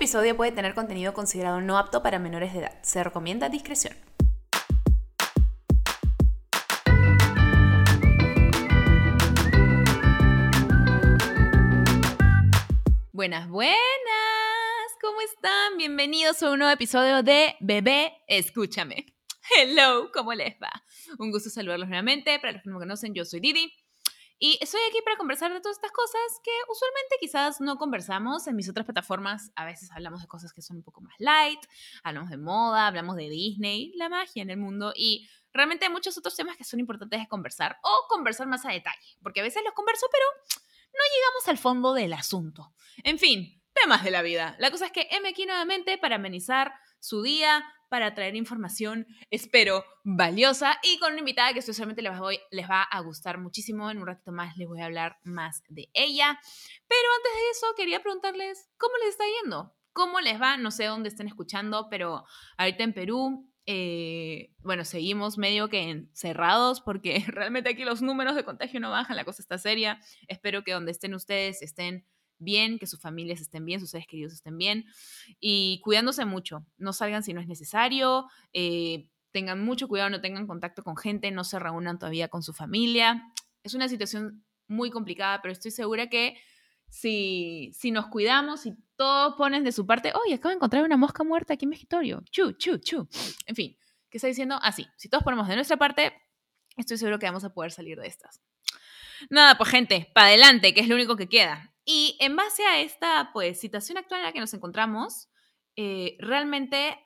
episodio puede tener contenido considerado no apto para menores de edad. Se recomienda discreción. Buenas, buenas. ¿Cómo están? Bienvenidos a un nuevo episodio de Bebé, escúchame. Hello, ¿cómo les va? Un gusto saludarlos nuevamente. Para los que no me conocen, yo soy Didi. Y estoy aquí para conversar de todas estas cosas que usualmente quizás no conversamos en mis otras plataformas. A veces hablamos de cosas que son un poco más light, hablamos de moda, hablamos de Disney, la magia en el mundo y realmente hay muchos otros temas que son importantes de conversar o conversar más a detalle, porque a veces los converso, pero no llegamos al fondo del asunto. En fin, temas de la vida. La cosa es que M aquí nuevamente para amenizar su día, para traer información, espero, valiosa y con una invitada que especialmente les, les va a gustar muchísimo. En un ratito más les voy a hablar más de ella. Pero antes de eso, quería preguntarles cómo les está yendo. ¿Cómo les va? No sé dónde estén escuchando, pero ahorita en Perú, eh, bueno, seguimos medio que encerrados porque realmente aquí los números de contagio no bajan, la cosa está seria. Espero que donde estén ustedes estén bien, que sus familias estén bien, sus seres queridos estén bien y cuidándose mucho. No salgan si no es necesario, eh, tengan mucho cuidado, no tengan contacto con gente, no se reúnan todavía con su familia. Es una situación muy complicada, pero estoy segura que si, si nos cuidamos, y todos ponen de su parte, oye, acabo de encontrar una mosca muerta aquí en mi escritorio, chu, chu, chu. En fin, ¿qué está diciendo? Así, si todos ponemos de nuestra parte, estoy seguro que vamos a poder salir de estas. Nada, pues gente, para adelante, que es lo único que queda. Y en base a esta pues, situación actual en la que nos encontramos, eh, realmente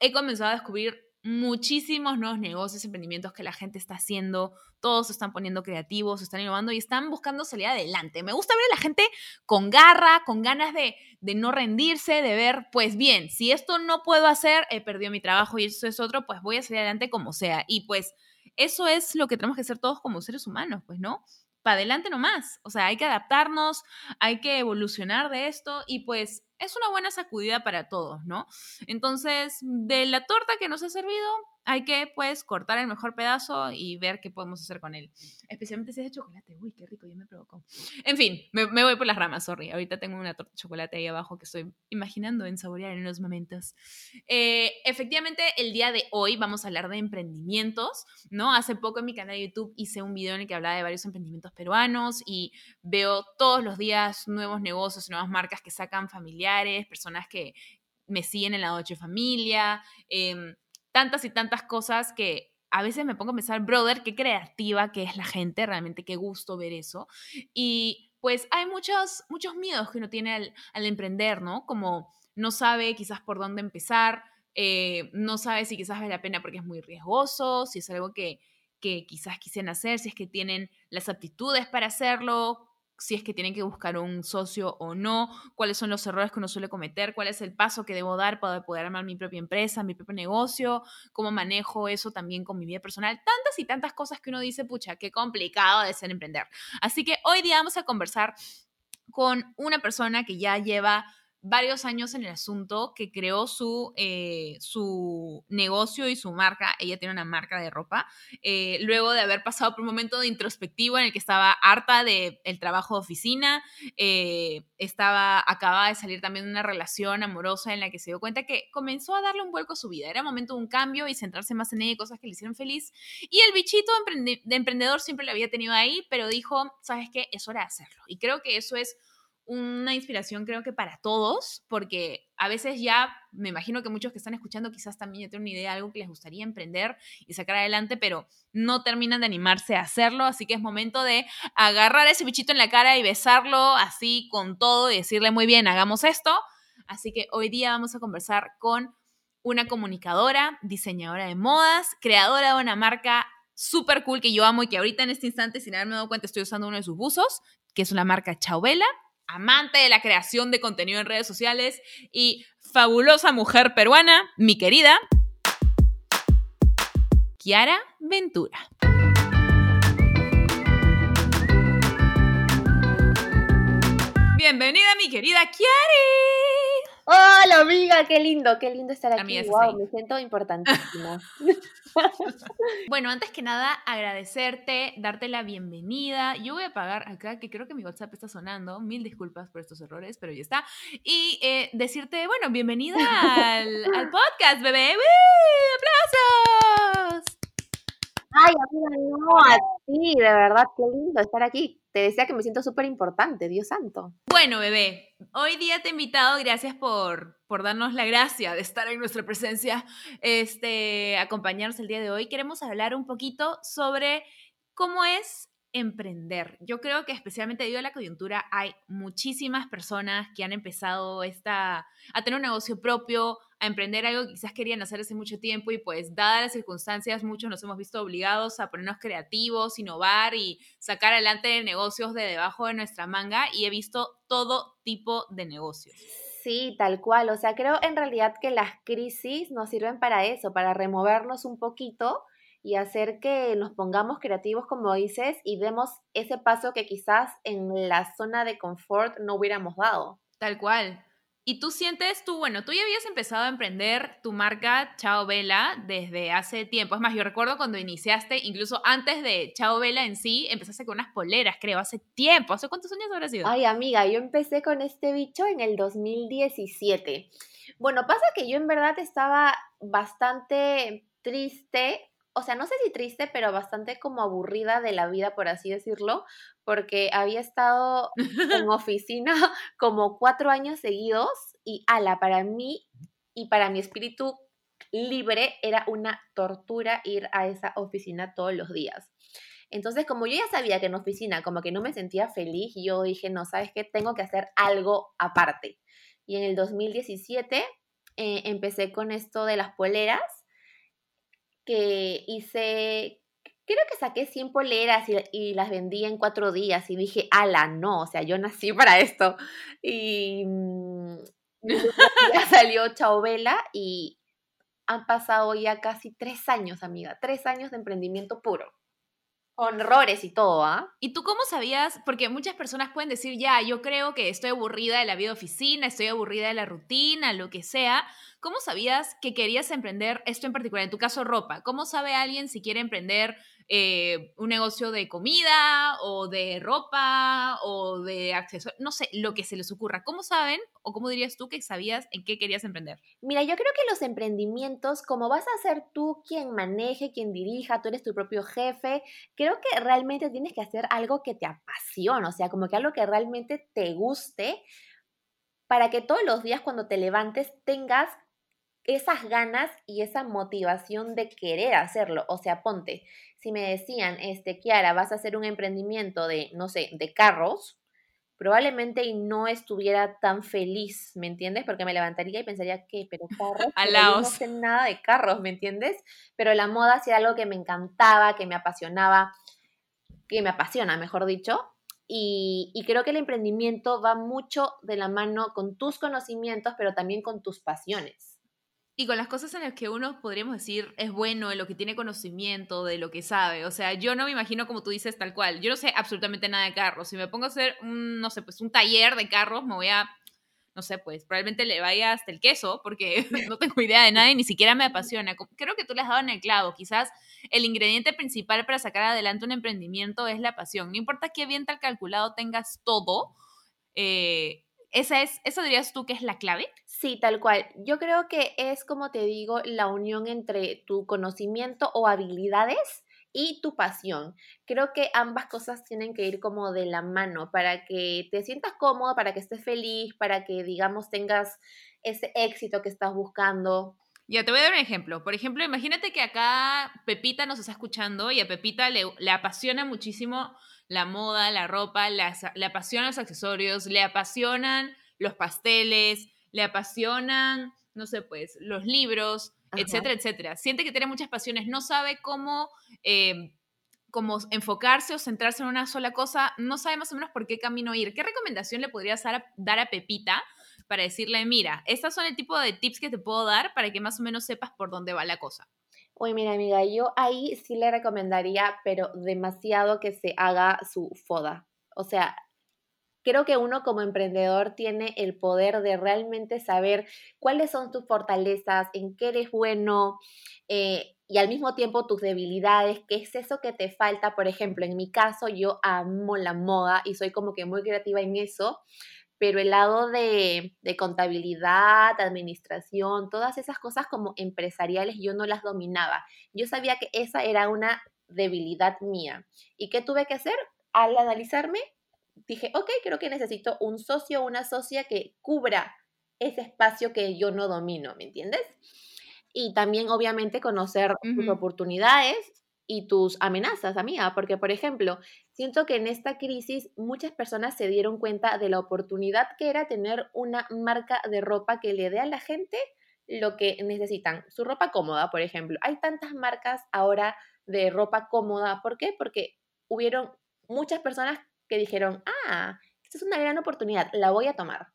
he comenzado a descubrir muchísimos nuevos negocios, emprendimientos que la gente está haciendo, todos se están poniendo creativos, se están innovando y están buscando salir adelante. Me gusta ver a la gente con garra, con ganas de, de no rendirse, de ver, pues bien, si esto no puedo hacer, he perdido mi trabajo y eso es otro, pues voy a salir adelante como sea. Y pues eso es lo que tenemos que hacer todos como seres humanos, pues, ¿no? Para adelante nomás. O sea, hay que adaptarnos, hay que evolucionar de esto y pues es una buena sacudida para todos, ¿no? Entonces, de la torta que nos ha servido, hay que pues cortar el mejor pedazo y ver qué podemos hacer con él. Especialmente si es de chocolate. Uy, qué rico, ya me provocó. En fin, me, voy por las ramas, sorry. Ahorita tengo una torta de chocolate ahí abajo que estoy imaginando en saborear en unos momentos. Eh, efectivamente, el día de hoy vamos a hablar de emprendimientos, ¿no? Hace poco en mi canal de YouTube hice un video en el que hablaba de varios emprendimientos peruanos y veo todos los días nuevos negocios, nuevas marcas que sacan familiares, personas que me siguen en la noche familia. Eh, tantas y tantas cosas que a veces me pongo a pensar, brother, qué creativa que es la gente, realmente qué gusto ver eso. Y pues hay muchos, muchos miedos que uno tiene al, emprender, ¿no? Como no sabe quizás por dónde empezar, eh, no sabe si quizás vale la pena porque es muy riesgoso, si es algo que, que quizás quisieran hacer, si es que tienen las aptitudes para hacerlo, si es que tienen que buscar un socio o no, cuáles son los errores que uno suele cometer, cuál es el paso que debo dar para poder armar mi propia empresa, mi propio negocio, cómo manejo eso también con mi vida personal, tantas y tantas cosas que uno dice, pucha, qué complicado de ser emprender. Así que hoy día vamos a conversar con una persona que ya lleva varios años en el asunto, que creó su, eh, su negocio y su marca. Ella tiene una marca de ropa. Eh, luego de haber pasado por un momento de introspectivo en el que estaba harta del el trabajo de oficina, eh, estaba, acababa de salir también de una relación amorosa en la que se dio cuenta que comenzó a darle un vuelco a su vida. Era momento de un cambio y centrarse más en ella y cosas que le hicieron feliz. Y el bichito de emprendedor siempre lo había tenido ahí, pero dijo, ¿sabes qué? Es hora de hacerlo. Y creo que eso es una inspiración creo que para todos, porque a veces ya, me imagino que muchos que están escuchando quizás también ya tienen una idea de algo que les gustaría emprender y sacar adelante, pero no terminan de animarse a hacerlo, así que es momento de agarrar ese bichito en la cara y besarlo así con todo y decirle muy bien, hagamos esto. Así que hoy día vamos a conversar con una comunicadora, diseñadora de modas, creadora de una marca súper cool que yo amo y que ahorita en este instante, sin haberme dado cuenta, estoy usando uno de sus buzos, que es una marca Chauvela amante de la creación de contenido en redes sociales y fabulosa mujer peruana, mi querida Kiara Ventura. Bienvenida, mi querida Kiari. Hola, Amiga, qué lindo, qué lindo estar aquí. wow, me siento importantísima. bueno, antes que nada, agradecerte, darte la bienvenida. Yo voy a apagar acá, que creo que mi WhatsApp está sonando. Mil disculpas por estos errores, pero ya está. Y eh, decirte, bueno, bienvenida al, podcast, bebé. ¡Aplausos! Ay, amiga, no, a ti, de verdad, qué lindo estar aquí. Te decía que me siento súper importante, Dios santo. Bueno, bebé, hoy día te he invitado, gracias por, por darnos la gracia de estar en nuestra presencia, este, acompañarnos el día de hoy. Queremos hablar un poquito sobre cómo es emprender. Yo creo que especialmente debido a la coyuntura hay muchísimas personas que han empezado esta, a tener un negocio propio, a emprender algo que quizás querían hacer hace mucho tiempo y pues dadas las circunstancias muchos nos hemos visto obligados a ponernos creativos, innovar y sacar adelante negocios de debajo de nuestra manga y he visto todo tipo de negocios. Sí, tal cual. O sea, creo en realidad que las crisis nos sirven para eso, para removernos un poquito y hacer que nos pongamos creativos, como dices, y demos ese paso que quizás en la zona de confort no hubiéramos dado. Tal cual. Y tú sientes, tú, bueno, tú ya habías empezado a emprender tu marca Chao Vela desde hace tiempo. Es más, yo recuerdo cuando iniciaste, incluso antes de Chao Vela en sí, empezaste con unas poleras, creo, hace tiempo. ¿Hace cuántos años habrá sido? Ay, amiga, yo empecé con este bicho en el 2017. Bueno, pasa que yo en verdad estaba bastante triste o sea, no sé si triste, pero bastante como aburrida de la vida, por así decirlo, porque había estado en oficina como cuatro años seguidos y ala, para mí y para mi espíritu libre era una tortura ir a esa oficina todos los días. Entonces, como yo ya sabía que en oficina como que no me sentía feliz, yo dije, no, ¿sabes qué? Tengo que hacer algo aparte. Y en el 2017 eh, empecé con esto de las poleras que hice, creo que saqué 100 poleras y, las vendí en cuatro días y dije, ala, no, o sea, yo nací para esto. Y mm, ya salió Chauvela y han pasado ya casi tres años, amiga, tres años de emprendimiento puro. Con errores y todo, ¿ah? ¿Y tú cómo sabías? Porque muchas personas pueden decir, ya, yo creo que estoy aburrida de la vida oficina, estoy aburrida de la rutina, lo que sea, ¿Cómo sabías que querías emprender esto en particular? En tu caso, ropa. ¿Cómo sabe alguien si quiere emprender eh, un negocio de comida o de ropa o de accesorios? No sé, lo que se les ocurra. ¿Cómo saben o cómo dirías tú que sabías en qué querías emprender? Mira, yo creo que los emprendimientos, como vas a ser tú quien maneje, quien dirija, tú eres tu propio jefe, creo que realmente tienes que hacer algo que te apasiona, o sea, como que algo que realmente te guste para que todos los días cuando te levantes tengas esas ganas y esa motivación de querer hacerlo. O sea, ponte, si me decían, este, Kiara, vas a hacer un emprendimiento de, no sé, de carros, probablemente no estuviera tan feliz, ¿me entiendes? Porque me levantaría y pensaría que, pero carros, no sé nada de carros, ¿me entiendes? Pero la moda sí era algo que me encantaba, que me apasionaba, que me apasiona, mejor dicho. Y, y creo que el emprendimiento va mucho de la mano con tus conocimientos, pero también con tus pasiones. Y con las cosas en las que uno podríamos decir es bueno, en lo que tiene conocimiento, de lo que sabe. O sea, yo no me imagino como tú dices tal cual. Yo no sé absolutamente nada de carros. Si me pongo a hacer un, no sé, pues un taller de carros, me voy a, no sé, pues probablemente le vaya hasta el queso porque no tengo idea de nada y ni siquiera me apasiona. Creo que tú le has dado en el clavo. Quizás el ingrediente principal para sacar adelante un emprendimiento es la pasión. No importa qué bien tal calculado tengas todo. Eh, ¿Esa es, ¿Eso dirías tú que es la clave? Sí, tal cual. Yo creo que es, como te digo, la unión entre tu conocimiento o habilidades y tu pasión. Creo que ambas cosas tienen que ir como de la mano para que te sientas cómodo, para que estés feliz, para que, digamos, tengas ese éxito que estás buscando. Ya te voy a dar un ejemplo. Por ejemplo, imagínate que acá Pepita nos está escuchando y a Pepita le, le apasiona muchísimo la moda, la ropa, le apasionan los accesorios, le apasionan los pasteles, le apasionan, no sé, pues, los libros, etcétera, etcétera. Siente que tiene muchas pasiones, no sabe cómo, eh, cómo enfocarse o centrarse en una sola cosa, no sabe más o menos por qué camino ir. ¿Qué recomendación le podrías dar a, dar a Pepita para decirle, mira, estas son el tipo de tips que te puedo dar para que más o menos sepas por dónde va la cosa? Uy, mira, amiga, yo ahí sí le recomendaría, pero demasiado que se haga su foda. O sea, creo que uno como emprendedor tiene el poder de realmente saber cuáles son tus fortalezas, en qué eres bueno eh, y al mismo tiempo tus debilidades, qué es eso que te falta. Por ejemplo, en mi caso yo amo la moda y soy como que muy creativa en eso, pero el lado de, de contabilidad, administración, todas esas cosas como empresariales yo no las dominaba. Yo sabía que esa era una debilidad mía. ¿Y qué tuve que hacer? Al analizarme, dije, ok, creo que necesito un socio o una socia que cubra ese espacio que yo no domino, ¿me entiendes? Y también, obviamente, conocer tus oportunidades y tus amenazas, amiga, porque, por ejemplo, siento que en esta crisis muchas personas se dieron cuenta de la oportunidad que era tener una marca de ropa que le dé a la gente lo que necesitan. Su ropa cómoda, por ejemplo. Hay tantas marcas ahora de ropa cómoda. ¿Por qué? Porque hubieron muchas personas que dijeron, ah, esta es una gran oportunidad, la voy a tomar.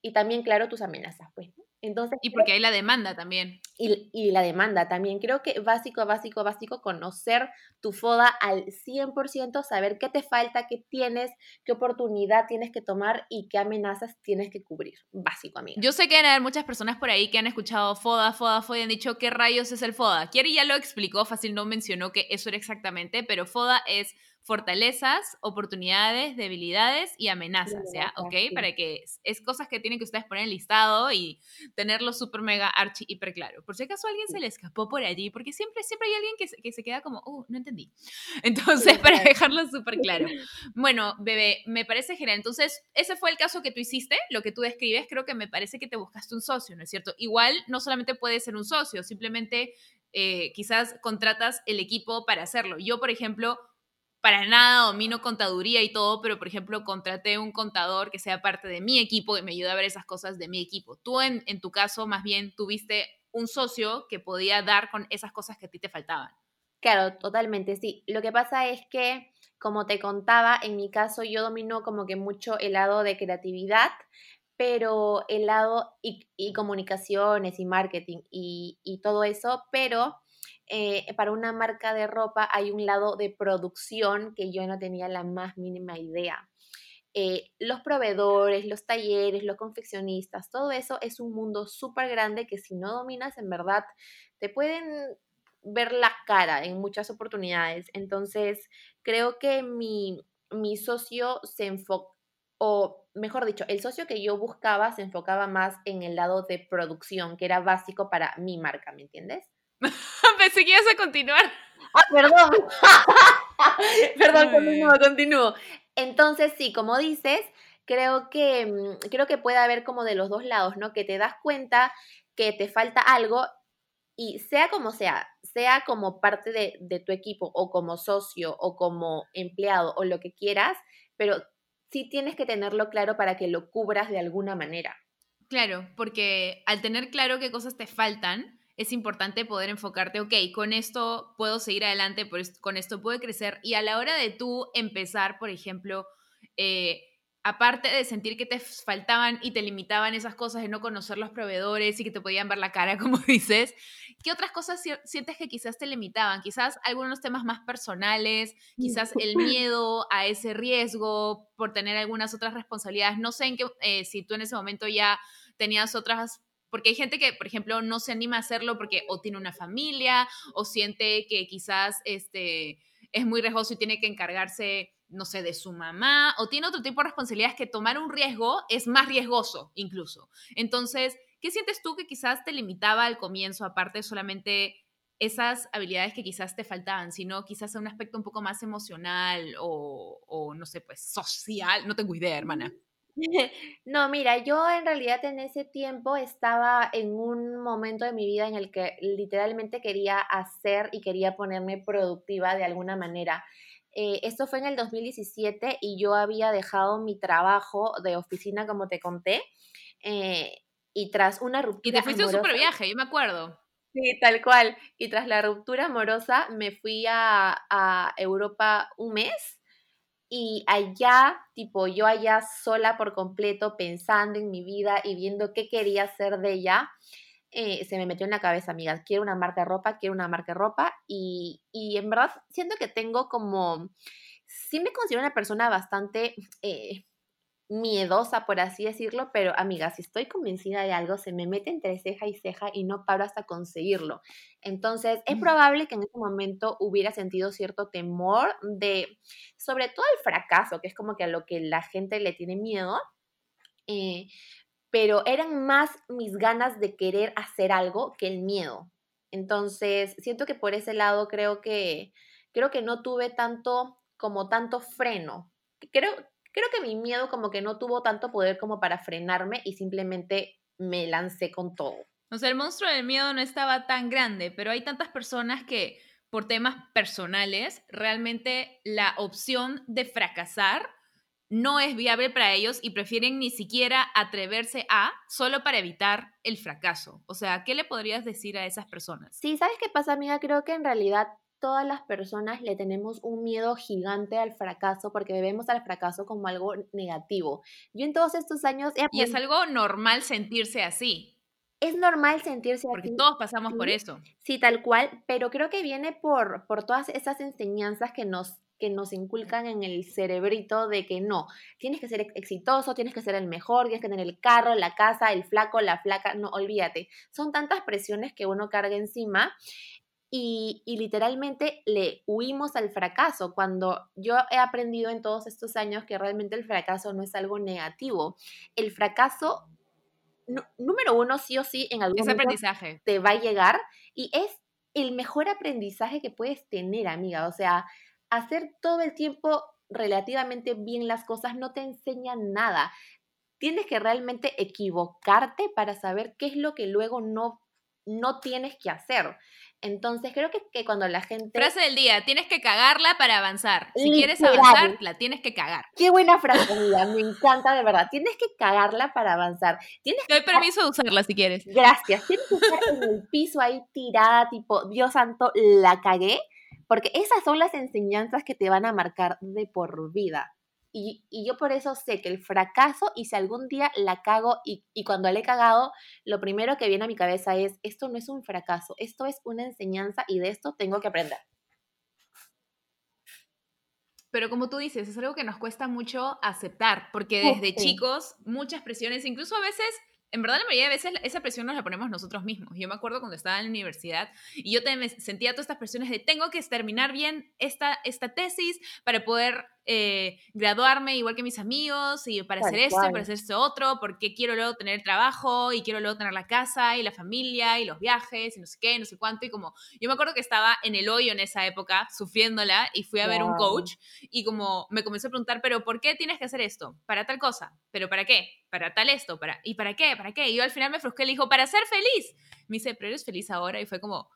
Y también, claro, tus amenazas, pues. Entonces, y porque hay la demanda también. Y, y, la demanda también. Creo que básico, básico, básico, conocer tu FODA al 100%, saber qué te falta, qué tienes, qué oportunidad tienes que tomar y qué amenazas tienes que cubrir. Básico, amigo. Yo sé que hay muchas personas por ahí que han escuchado FODA, FODA, FODA y han dicho qué rayos es el FODA. Kieri ya lo explicó, fácil no mencionó que eso era exactamente, pero FODA es fortalezas, oportunidades, debilidades y amenazas, ¿ya? ¿Ok? Para que es, cosas que tienen que ustedes poner en listado y tenerlo súper mega archi hiper claro. Por si acaso a alguien se le escapó por allí, porque siempre, siempre hay alguien que se, que se queda como, oh, no entendí. Entonces, para dejarlo súper claro. Bueno, bebé, me parece genial. Entonces, ese fue el caso que tú hiciste, lo que tú describes, creo que me parece que te buscaste un socio, ¿no es cierto? Igual, no solamente puede ser un socio, simplemente eh, quizás contratas el equipo para hacerlo. Yo, por ejemplo, para nada domino contaduría y todo, pero por ejemplo contraté un contador que sea parte de mi equipo y me ayude a ver esas cosas de mi equipo. Tú en, en tu caso más bien tuviste un socio que podía dar con esas cosas que a ti te faltaban. Claro, totalmente, sí. Lo que pasa es que, como te contaba, en mi caso yo domino como que mucho el lado de creatividad, pero el lado y, y comunicaciones y marketing y, y todo eso, pero eh, para una marca de ropa hay un lado de producción que yo no tenía la más mínima idea. Eh, los proveedores, los talleres, los confeccionistas, todo eso es un mundo súper grande que si no dominas, en verdad, te pueden ver la cara en muchas oportunidades. Entonces, creo que mi, mi socio se enfocó, o mejor dicho, el socio que yo buscaba se enfocaba más en el lado de producción, que era básico para mi marca, ¿me entiendes? Pensé que ibas a continuar. Ah, perdón. perdón, continúo, continúo. Entonces, sí, como dices, creo que, mm, creo que puede haber como de los dos lados, ¿no? Que te das cuenta que te falta algo y sea como sea, sea como parte de, de tu equipo o como socio o como empleado o lo que quieras, pero sí tienes que tenerlo claro para que lo cubras de alguna manera. Claro, porque al tener claro qué cosas te faltan, es importante poder enfocarte, ok, con esto puedo seguir adelante, con esto puedo crecer. Y a la hora de tú empezar, por ejemplo, eh, aparte de sentir que te faltaban y te limitaban esas cosas de no conocer los proveedores y que te podían ver la cara, como dices, ¿qué otras cosas sientes que quizás te limitaban? Quizás algunos temas más personales, quizás el miedo a ese riesgo por tener algunas otras responsabilidades. No sé en qué, eh, si tú en ese momento ya tenías otras porque hay gente que, por ejemplo, no se anima a hacerlo porque o tiene una familia o siente que quizás este, es muy riesgoso y tiene que encargarse, no sé, de su mamá o tiene otro tipo de responsabilidades que tomar un riesgo es más riesgoso incluso. Entonces, ¿qué sientes tú que quizás te limitaba al comienzo, aparte solamente esas habilidades que quizás te faltaban, sino quizás un aspecto un poco más emocional o, o no sé, pues social? No tengo idea, hermana. No, mira, yo en realidad en ese tiempo estaba en un momento de mi vida en el que literalmente quería hacer y quería ponerme productiva de alguna manera. Eh, esto fue en el 2017 y yo había dejado mi trabajo de oficina, como te conté, eh, y tras una ruptura. Y te fuiste un super viaje, yo me acuerdo. Sí, tal cual. Y tras la ruptura amorosa me fui a, a Europa un mes y allá, tipo, yo allá sola por completo, pensando en mi vida y viendo qué quería hacer de ella, eh, se me metió en la cabeza, amiga, quiero una marca de ropa, quiero una marca de ropa. Y, y en verdad siento que tengo como, sí me considero una persona bastante, eh, miedosa, por así decirlo, pero amiga, si estoy convencida de algo, se me mete entre ceja y ceja y no paro hasta conseguirlo. Entonces, es probable que en ese momento hubiera sentido cierto temor de, sobre todo el fracaso, que es como que a lo que la gente le tiene miedo, eh, pero eran más mis ganas de querer hacer algo que el miedo. Entonces, siento que por ese lado creo que, creo que no tuve tanto, como tanto freno. Creo, creo que mi miedo como que no tuvo tanto poder como para frenarme y simplemente me lancé con todo. O sea, el monstruo del miedo no estaba tan grande, pero hay tantas personas que por temas personales, realmente la opción de fracasar no es viable para ellos y prefieren ni siquiera atreverse a solo para evitar el fracaso. O sea, ¿qué le podrías decir a esas personas? Sí, ¿sabes qué pasa, amiga? Creo que en realidad todas las personas le tenemos un miedo gigante al fracaso porque vemos al fracaso como algo negativo. Yo en todos estos años... y es algo normal sentirse así. Es normal sentirse Porque todos pasamos por eso. Sí, tal cual, pero creo que viene por, por todas esas enseñanzas que nos que nos inculcan en el cerebrito de que no, tienes que ser exitoso, tienes que ser el mejor, tienes que tener el carro, la casa, el flaco, la flaca, no, olvídate. Son tantas presiones que uno carga encima y, literalmente le huimos al fracaso, cuando yo he aprendido en todos estos años que realmente el fracaso no es algo negativo. El fracaso, número uno, sí o sí, en algún momento aprendizaje. te va a llegar y es el mejor aprendizaje que puedes tener, amiga. O sea, hacer todo el tiempo relativamente bien las cosas no te enseña nada. Tienes que realmente equivocarte para saber qué es lo que luego no, no tienes que hacer. Entonces creo que, que, cuando la gente... Frase del día, tienes que cagarla para avanzar. Si quieres avanzar, la tienes que cagar. Qué buena frase, amiga, me encanta de verdad. Tienes que cagarla para avanzar. Tienes Te doy permiso de usarla si quieres. Gracias. Tienes que estar en el piso ahí tirada, tipo, Dios santo, la cagué. Porque esas son las enseñanzas que te van a marcar de por vida. Y, yo por eso sé que el fracaso, y si algún día la cago y, y, cuando la he cagado, lo primero que viene a mi cabeza es, esto no es un fracaso, esto es una enseñanza y de esto tengo que aprender. Pero como tú dices, es algo que nos cuesta mucho aceptar, porque desde chicos muchas presiones, incluso a veces en verdad la mayoría de veces esa presión nos la ponemos nosotros mismos. Yo me acuerdo cuando estaba en la universidad y yo te, sentía todas estas presiones de tengo que terminar bien esta, esta tesis para poder eh, graduarme igual que mis amigos y para hacer esto y para hacer esto otro, porque quiero luego tener trabajo y quiero luego tener la casa y la familia y los viajes y no sé qué, no sé cuánto. Y como yo me acuerdo que estaba en el hoyo en esa época, sufriéndola y fui a ver un coach y como me comenzó a preguntar, pero ¿por qué tienes que hacer esto? Para tal cosa, pero ¿para qué? Para tal esto, para ¿y para qué? ¿Para qué? Y yo al final me frustré y le dijo, para ser feliz. Me dice, pero eres feliz ahora y fue como,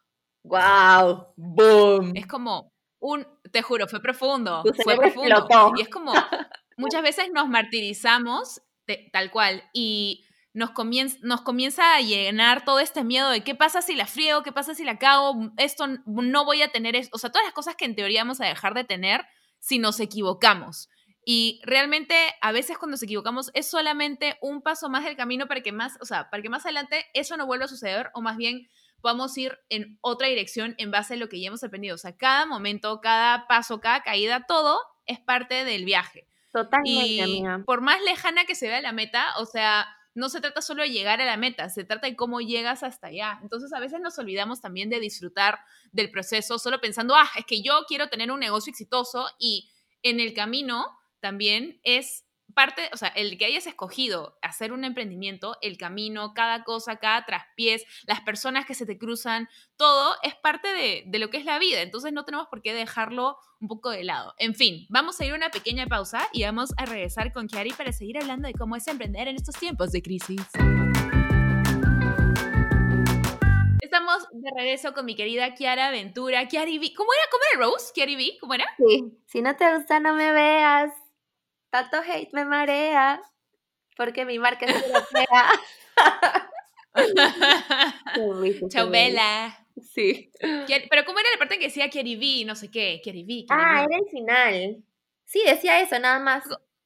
wow, boom. Es como, un, te juro, fue profundo, fue profundo. Y es como, muchas veces nos martirizamos tal cual y nos comienza, nos comienza a llenar todo este miedo de qué pasa si la friego, qué pasa si la cago, esto no voy a tener, o sea, todas las cosas que en teoría vamos a dejar de tener si nos equivocamos. Y realmente a veces cuando nos equivocamos es solamente un paso más del camino para que más, o sea, para que más adelante eso no vuelva a suceder o más bien podamos ir en otra dirección en base a lo que ya hemos aprendido. O sea, cada momento, cada paso, cada caída, todo es parte del viaje. Totalmente, y por más lejana que se vea la meta, o sea, no se trata solo de llegar a la meta, se trata de cómo llegas hasta allá. Entonces, a veces nos olvidamos también de disfrutar del proceso, solo pensando, ah, es que yo quiero tener un negocio exitoso y en el camino también es parte, o sea, el que hayas escogido hacer un emprendimiento, el camino, cada cosa, cada traspiés, las personas que se te cruzan, todo es parte de, lo que es la vida. Entonces no tenemos por qué dejarlo un poco de lado. En fin, vamos a ir a una pequeña pausa y vamos a regresar con Kiari para seguir hablando de cómo es emprender en estos tiempos de crisis. Estamos de regreso con mi querida Kiara Ventura. Kiari V. ¿Cómo era? ¿Cómo era Rose? ¿Kiari V? ¿Cómo era? Sí. Si no te gusta, no me veas tanto hate me marea porque mi marca es europea. Chau, Bella. Sí. Pero ¿cómo era la parte en que decía Kiari No sé qué, Kiari Ah, era el final. Sí, decía eso, nada más.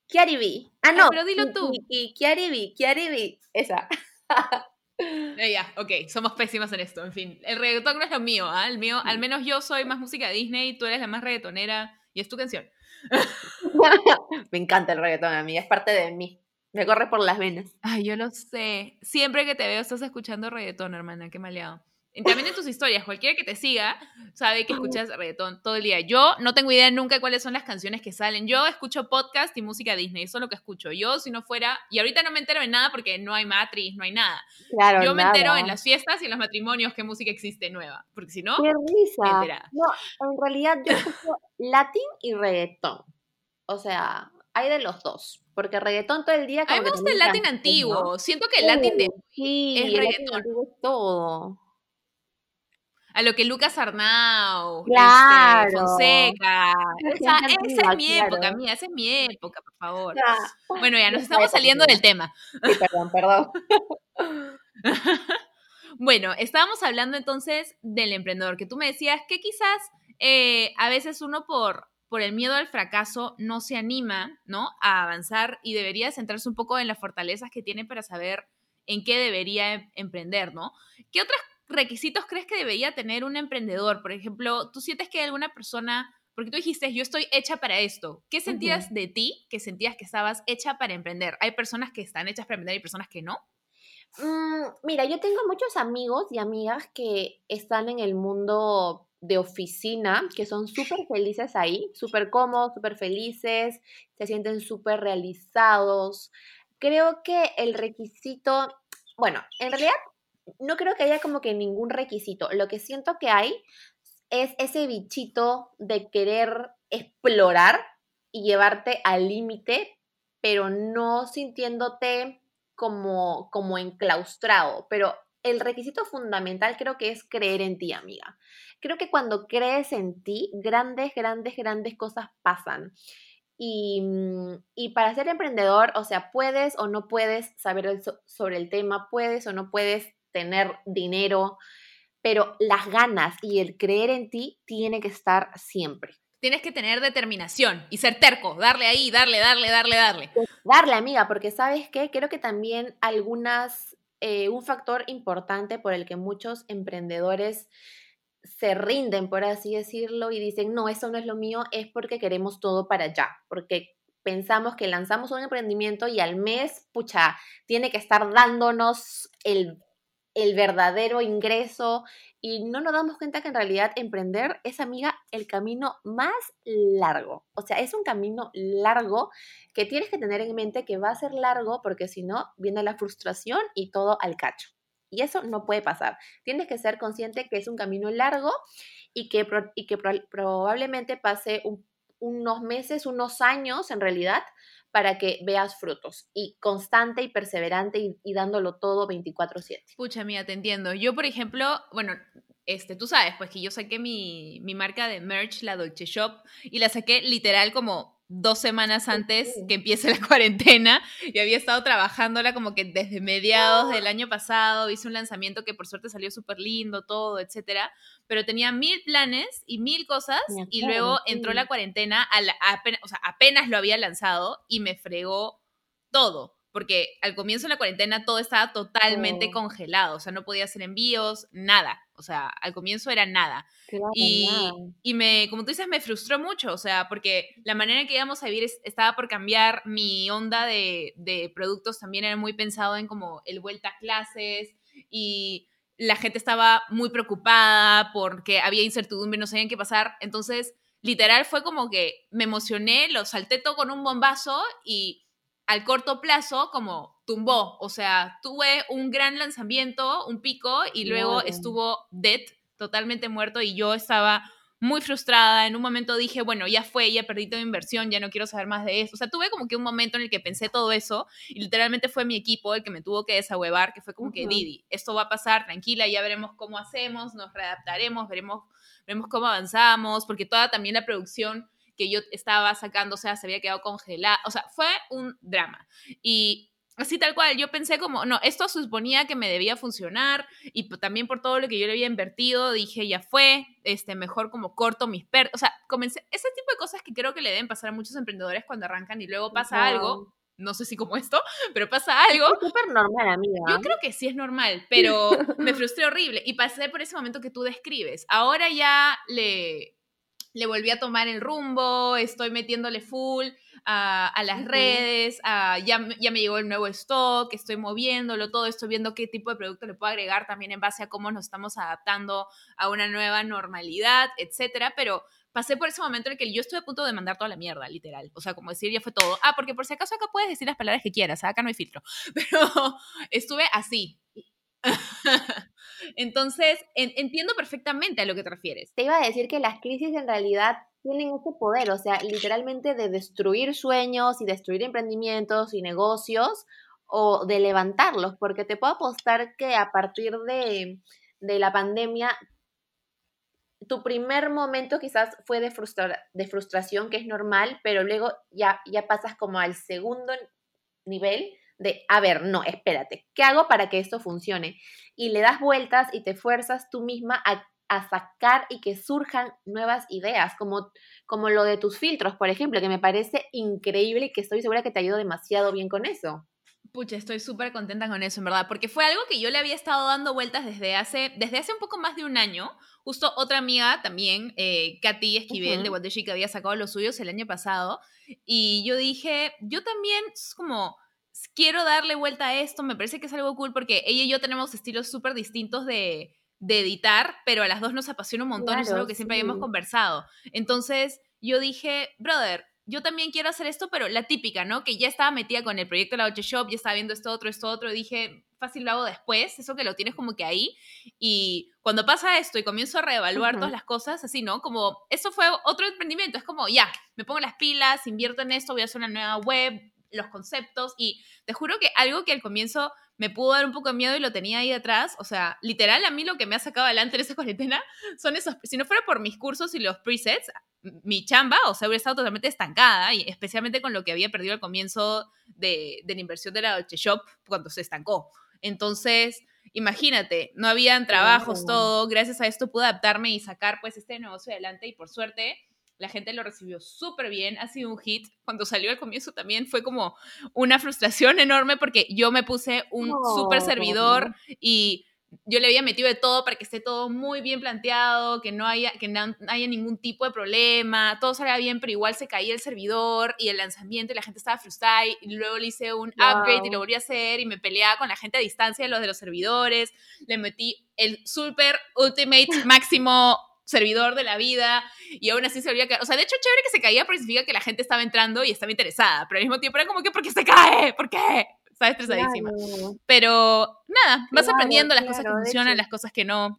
Kiari Ah, no. pero dilo tú. Y Kiari Kiari Esa. ya, ok, somos pésimas en esto, en fin. El reggaetón no es lo mío, ¿ah? El mío, al menos yo soy más música Disney, tú eres la más reggaetonera y es tu canción. me encanta el reggaetón, amiga, es parte de mí. Me corre por las venas. Ay, yo lo sé. Siempre que te veo estás escuchando reggaetón, hermana, qué maleado. Y también en tus historias, cualquiera que te siga sabe que escuchas reggaetón todo el día. Yo no tengo idea nunca cuáles son las canciones que salen. Yo escucho podcast y música Disney, eso es lo que escucho. Yo, si no fuera, y ahorita no me entero de nada porque no hay matriz, no hay nada. Claro, Yo me entero en las fiestas y en los matrimonios qué música existe nueva, porque si no, qué risa. No, en realidad yo escucho latín y reggaetón. O sea, hay de los dos. Porque reggaetón todo el día. a mí me gusta el latín antiguo. Siento que el latín de sí, es reggaetón. es todo a lo que Lucas Arnau, este, claro. Fonseca. Esa, es mi época, mía, esa es mi época, por favor. Bueno, ya nos estamos saliendo del tema. perdón, perdón. bueno, estábamos hablando entonces del emprendedor, que tú me decías que quizás eh, a veces uno por, por el miedo al fracaso no se anima, ¿no? A avanzar y debería centrarse un poco en las fortalezas que tiene para saber en qué debería em, emprender, ¿no? ¿Qué otras requisitos crees que debería tener un emprendedor? Por ejemplo, ¿tú sientes que alguna persona, porque tú dijiste, yo estoy hecha para esto, ¿qué sentías de ti que sentías que estabas hecha para emprender? ¿Hay personas que están hechas para emprender y personas que no? Mm, mira, yo tengo muchos amigos y amigas que están en el mundo de oficina, que son súper felices ahí, súper cómodos, súper felices, se sienten súper realizados. Creo que el requisito, bueno, en realidad no creo que haya como que ningún requisito. Lo que siento que hay es ese bichito de querer explorar y llevarte al límite, pero no sintiéndote como, como enclaustrado. Pero el requisito fundamental creo que es creer en ti, amiga. Creo que cuando crees en ti, grandes, grandes, grandes cosas pasan. Y, mm, y, para ser emprendedor, o sea, puedes o no puedes saber sobre el tema, puedes o no puedes tener dinero, pero las ganas y el creer en ti tiene que estar siempre. Tienes que tener determinación y ser terco, darle ahí, darle, darle, darle, darle. Darle, amiga, porque sabes qué, creo que también algunas, eh, un factor importante por el que muchos emprendedores se rinden, por así decirlo, y dicen, no, eso no es lo mío, es porque queremos todo para allá, porque pensamos que lanzamos un emprendimiento y al mes, pucha, tiene que estar dándonos el el verdadero ingreso y no nos damos cuenta que en realidad emprender es, amiga, el camino más largo. O sea, es un camino largo que tienes que tener en mente que va a ser largo porque si no, viene la frustración y todo al cacho. Y eso no puede pasar. Tienes que ser consciente que es un camino largo y que, y que probablemente pase unos meses, unos años en realidad, para que veas frutos y constante y perseverante y, dándolo todo 24/7. Pucha, mía, te entiendo. Yo, por ejemplo, bueno, este, tú sabes, pues que yo saqué mi, mi marca de merch, la Dolce Shop, y la saqué literal como dos semanas antes que empiece la cuarentena y había estado trabajándola como que desde mediados del año pasado, hice un lanzamiento que por suerte salió súper lindo, todo, etcétera, pero tenía mil planes y mil cosas y luego entró la cuarentena, apenas, o sea, apenas lo había lanzado y me fregó todo porque al comienzo de la cuarentena todo estaba totalmente congelado, o sea, no podía hacer envíos, nada, o sea, al comienzo era nada. y, y me, como tú dices, me frustró mucho, o sea, porque la manera en que íbamos a vivir estaba por cambiar, mi onda de, de productos también era muy pensado en como el vuelta a clases y la gente estaba muy preocupada porque había incertidumbre, no sabían qué pasar, entonces literal fue como que me emocioné, lo salté todo con un bombazo y al corto plazo como tumbó, o sea, tuve un gran lanzamiento, un pico y luego estuvo dead, totalmente muerto y yo estaba muy frustrada, en un momento dije, bueno, ya fue, ya perdí toda inversión, ya no quiero saber más de eso, o sea, tuve como que un momento en el que pensé todo eso y literalmente fue mi equipo el que me tuvo que desahuevar, que fue como que, Didi, esto va a pasar, tranquila, ya veremos cómo hacemos, nos readaptaremos, veremos, veremos cómo avanzamos, porque toda también la producción que yo estaba sacando, o sea, se había quedado congelada, o sea, fue un drama. Y así tal cual, yo pensé como, no, esto suponía que me debía funcionar y también por todo lo que yo le había invertido, dije, ya fue, este, mejor como corto mis per, o sea, comencé, ese tipo de cosas que creo que le deben pasar a muchos emprendedores cuando arrancan y luego pasa algo, no sé si como esto, pero pasa algo. Es súper normal, amiga. Yo creo que sí es normal, pero me frustré horrible y pasé por ese momento que tú describes. Ahora ya le, le volví a tomar el rumbo, estoy metiéndole full. a, las redes, a, ya, ya me llegó el nuevo stock, estoy moviéndolo, todo estoy viendo qué tipo de producto le puedo agregar también en base a cómo nos estamos adaptando a una nueva normalidad, etcétera, pero pasé por ese momento en el que yo estuve a punto de mandar toda la mierda, literal. O sea, como decir, ya fue todo. Ah, porque por si acaso acá puedes decir las palabras que quieras, acá no hay filtro. Pero estuve así. Entonces, entiendo perfectamente a lo que te refieres. Te iba a decir que las crisis en realidad tienen ese poder, o sea, literalmente de destruir sueños y destruir emprendimientos y negocios o de levantarlos, porque te puedo apostar que a partir de, de la pandemia tu primer momento quizás fue de, de frustración, que es normal, pero luego ya, ya pasas como al segundo nivel de, a ver, no, espérate, ¿qué hago para que esto funcione? Y le das vueltas y te fuerzas tú misma a, sacar y que surjan nuevas ideas, como, como lo de tus filtros, por ejemplo, que me parece increíble y que estoy segura que te ayudó demasiado bien con eso. Pucha, estoy súper contenta con eso, en verdad, porque fue algo que yo le había estado dando vueltas desde hace, desde hace un poco más de un año. Justo otra amiga también, eh, Katy Esquivel, de What que había sacado los suyos el año pasado. Y yo dije, yo también, es como, quiero darle vuelta a esto, me parece que es algo cool porque ella y yo tenemos estilos súper distintos de, de, editar, pero a las dos nos apasiona un montón, es algo que siempre habíamos conversado. Entonces yo dije, brother, yo también quiero hacer esto, pero la típica, ¿no? Que ya estaba metida con el proyecto de la Oche Shop, ya estaba viendo esto otro, esto otro, y dije, fácil lo hago después, eso que lo tienes como que ahí. Y cuando pasa esto y comienzo a reevaluar todas las cosas, así, ¿no? Como, eso fue otro emprendimiento, es como, ya, me pongo las pilas, invierto en esto, voy a hacer una nueva web, los conceptos, y te juro que algo que al comienzo me pudo dar un poco de miedo y lo tenía ahí atrás. O sea, literal, a mí lo que me ha sacado adelante en esa cuarentena son esos. Si no fuera por mis cursos y los presets, mi chamba, o sea, hubiera estado totalmente estancada, y especialmente con lo que había perdido al comienzo de, de la inversión de la Dolce Shop cuando se estancó. Entonces, imagínate, no habían trabajos, todo. Gracias a esto pude adaptarme y sacar pues este negocio adelante y por suerte la gente lo recibió súper bien, ha sido un hit. Cuando salió al comienzo también fue como una frustración enorme porque yo me puse un súper servidor y yo le había metido de todo para que esté todo muy bien planteado, que no haya, que no haya ningún tipo de problema, todo salía bien, pero igual se caía el servidor y el lanzamiento y la gente estaba frustrada y luego le hice un upgrade y lo volví a hacer y me peleaba con la gente a distancia de los de los servidores, le metí el super ultimate máximo servidor de la vida y aún así se volvía a caer. O sea, de hecho, chévere que se caía porque significa que la gente estaba entrando y estaba interesada, pero al mismo tiempo era como que, ¿por qué se cae? ¿Por qué? Estaba estresadísima. Pero nada, vas aprendiendo las cosas que funcionan, las cosas que no.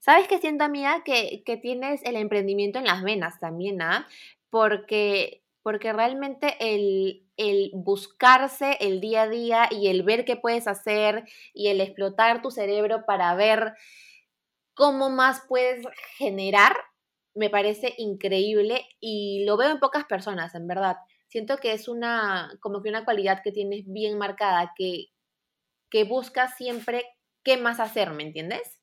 ¿Sabes qué siento, amiga? Que, que tienes el emprendimiento en las venas también, ¿ah? Porque, porque realmente el, el buscarse el día a día y el ver qué puedes hacer y el explotar tu cerebro para ver cómo más puedes generar, me parece increíble y lo veo en pocas personas, en verdad. Siento que es una, como que una cualidad que tienes bien marcada, que, que buscas siempre qué más hacer, ¿me entiendes?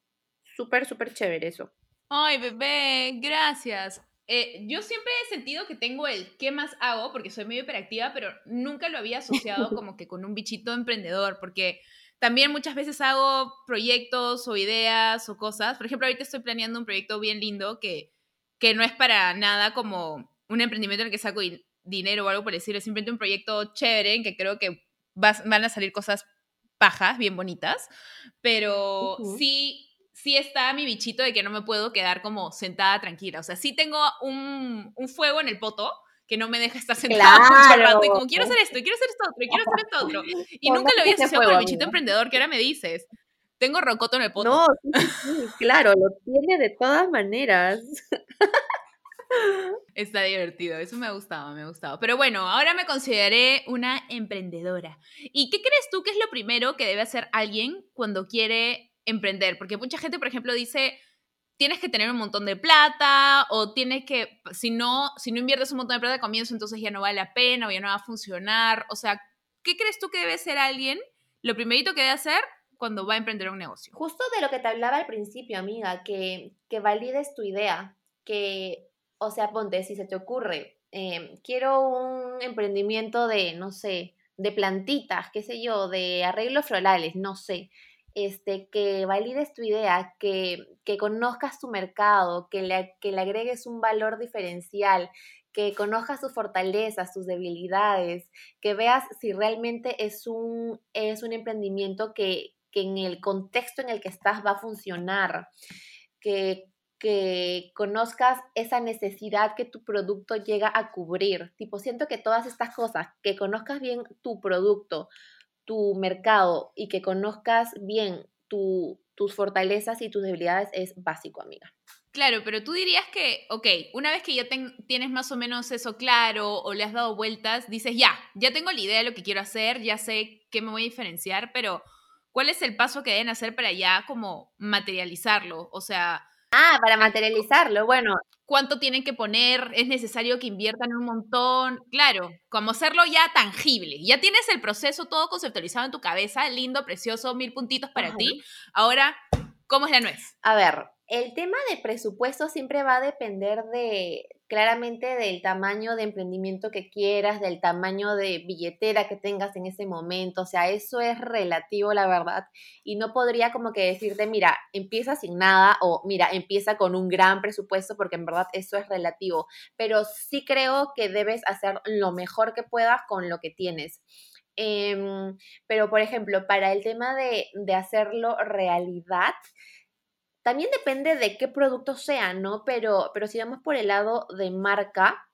Súper, súper chévere eso. Ay, bebé, gracias. Eh, yo siempre he sentido que tengo el qué más hago, porque soy medio hiperactiva, pero nunca lo había asociado como que con un bichito emprendedor, porque también muchas veces hago proyectos o ideas o cosas. Por ejemplo, ahorita estoy planeando un proyecto bien lindo que, que no es para nada como un emprendimiento en el que saco dinero o algo por decirlo. Es simplemente un proyecto chévere en que creo que van a salir cosas pajas, bien bonitas. Pero sí, sí está mi bichito de que no me puedo quedar como sentada tranquila. O sea, sí tengo un, un fuego en el poto que no me deja estar sentada mucho rato y como quiero hacer esto, y quiero hacer esto otro, y quiero hacer esto otro. Y nunca lo había asociado con el bichito emprendedor que ahora me dices. Tengo rocoto en el poto. No, sí, claro, lo tiene de todas maneras. Está divertido, eso me ha gustado, me ha gustado. Pero bueno, ahora me consideré una emprendedora. ¿Y qué crees tú que es lo primero que debe hacer alguien cuando quiere emprender? Porque mucha gente, por ejemplo, dice, tienes que tener un montón de plata o tienes que, si no, si no inviertes un montón de plata de comienzo, entonces ya no vale la pena o ya no va a funcionar. O sea, ¿qué crees tú que debe ser alguien? Lo primerito que debe hacer cuando va a emprender un negocio. Justo de lo que te hablaba al principio, amiga, que, que valides tu idea, que, o sea, ponte, si se te ocurre, em, quiero un emprendimiento de, no sé, de plantitas, qué sé yo, de arreglos florales, no sé este, que valides tu idea, que, que conozcas tu mercado, que le, que le agregues un valor diferencial, que conozcas sus fortalezas, sus debilidades, que veas si realmente es un, es un emprendimiento que, que en el contexto en el que estás va a funcionar, que que conozcas esa necesidad que tu producto llega a cubrir. Tipo, siento que todas estas cosas, que conozcas bien tu producto, tu mercado y que conozcas bien tus fortalezas y tus debilidades es básico, amiga. Claro, pero tú dirías que, ok, una vez que ya tienes más o menos eso claro o le has dado vueltas, dices, ya, ya tengo la idea de lo que quiero hacer, ya sé qué me voy a diferenciar, pero ¿cuál es el paso que deben hacer para ya como materializarlo? O sea, Ah, para materializarlo, bueno. ¿Cuánto tienen que poner? ¿Es necesario que inviertan un montón? Claro, como hacerlo ya tangible. Ya tienes el proceso todo conceptualizado en tu cabeza, lindo, precioso, mil puntitos para ti. Ahora, ¿cómo es la nuez? A ver, el tema de presupuesto siempre va a depender de, claramente del tamaño de emprendimiento que quieras, del tamaño de billetera que tengas en ese momento, o sea, eso es relativo, la verdad, y no podría como que decirte, mira, empieza sin nada o mira, empieza con un gran presupuesto, porque en verdad eso es relativo, pero sí creo que debes hacer lo mejor que puedas con lo que tienes. Em, pero, por ejemplo, para el tema de, de hacerlo realidad, también depende de qué producto sea, ¿no? Pero, pero si vamos por el lado de marca,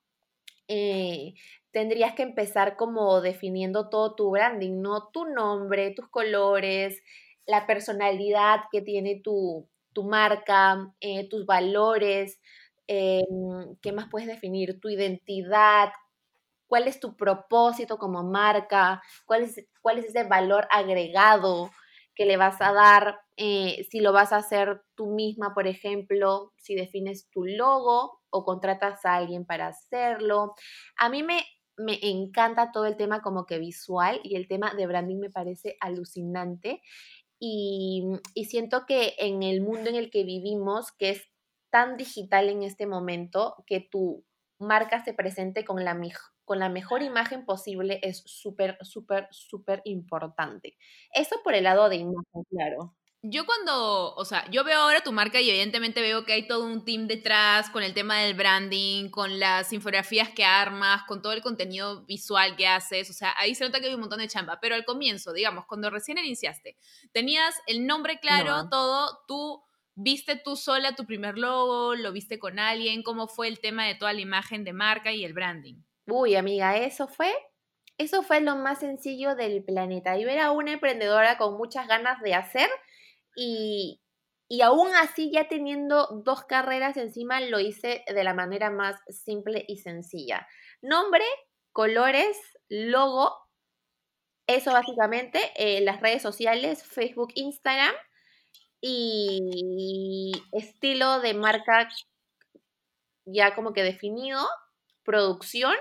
eh, tendrías que empezar como definiendo todo tu branding, ¿no? Tu nombre, tus colores, la personalidad que tiene tu, marca, eh, tus valores, eh, ¿qué más puedes definir? Tu identidad, cuál es tu propósito como marca, cuál es, cuál es ese valor agregado que le vas a dar, eh, si lo vas a hacer tú misma, por ejemplo, si defines tu logo o contratas a alguien para hacerlo. A mí me, me encanta todo el tema como que visual y el tema de branding me parece alucinante. Y, y siento que en el mundo en el que vivimos, que es tan digital en este momento, que tu marca se presente con la, con la mejor imagen posible es súper, súper, súper importante. Eso por el lado de imagen, claro. Yo cuando, o sea, yo veo ahora tu marca y evidentemente veo que hay todo un team detrás con el tema del branding, con las infografías que armas, con todo el contenido visual que haces, o sea, ahí se nota que hay un montón de chamba, pero al comienzo, digamos, cuando recién iniciaste, tenías el nombre claro, todo, tú viste tú sola tu primer logo, lo viste con alguien, cómo fue el tema de toda la imagen de marca y el branding. Uy, amiga, eso fue, eso fue lo más sencillo del planeta. Yo era una emprendedora con muchas ganas de hacer y, y aún así ya teniendo dos carreras encima lo hice de la manera más simple y sencilla. Nombre, colores, logo, eso básicamente, eh, las redes sociales, Facebook, Instagram y estilo de marca ya como que definido, producción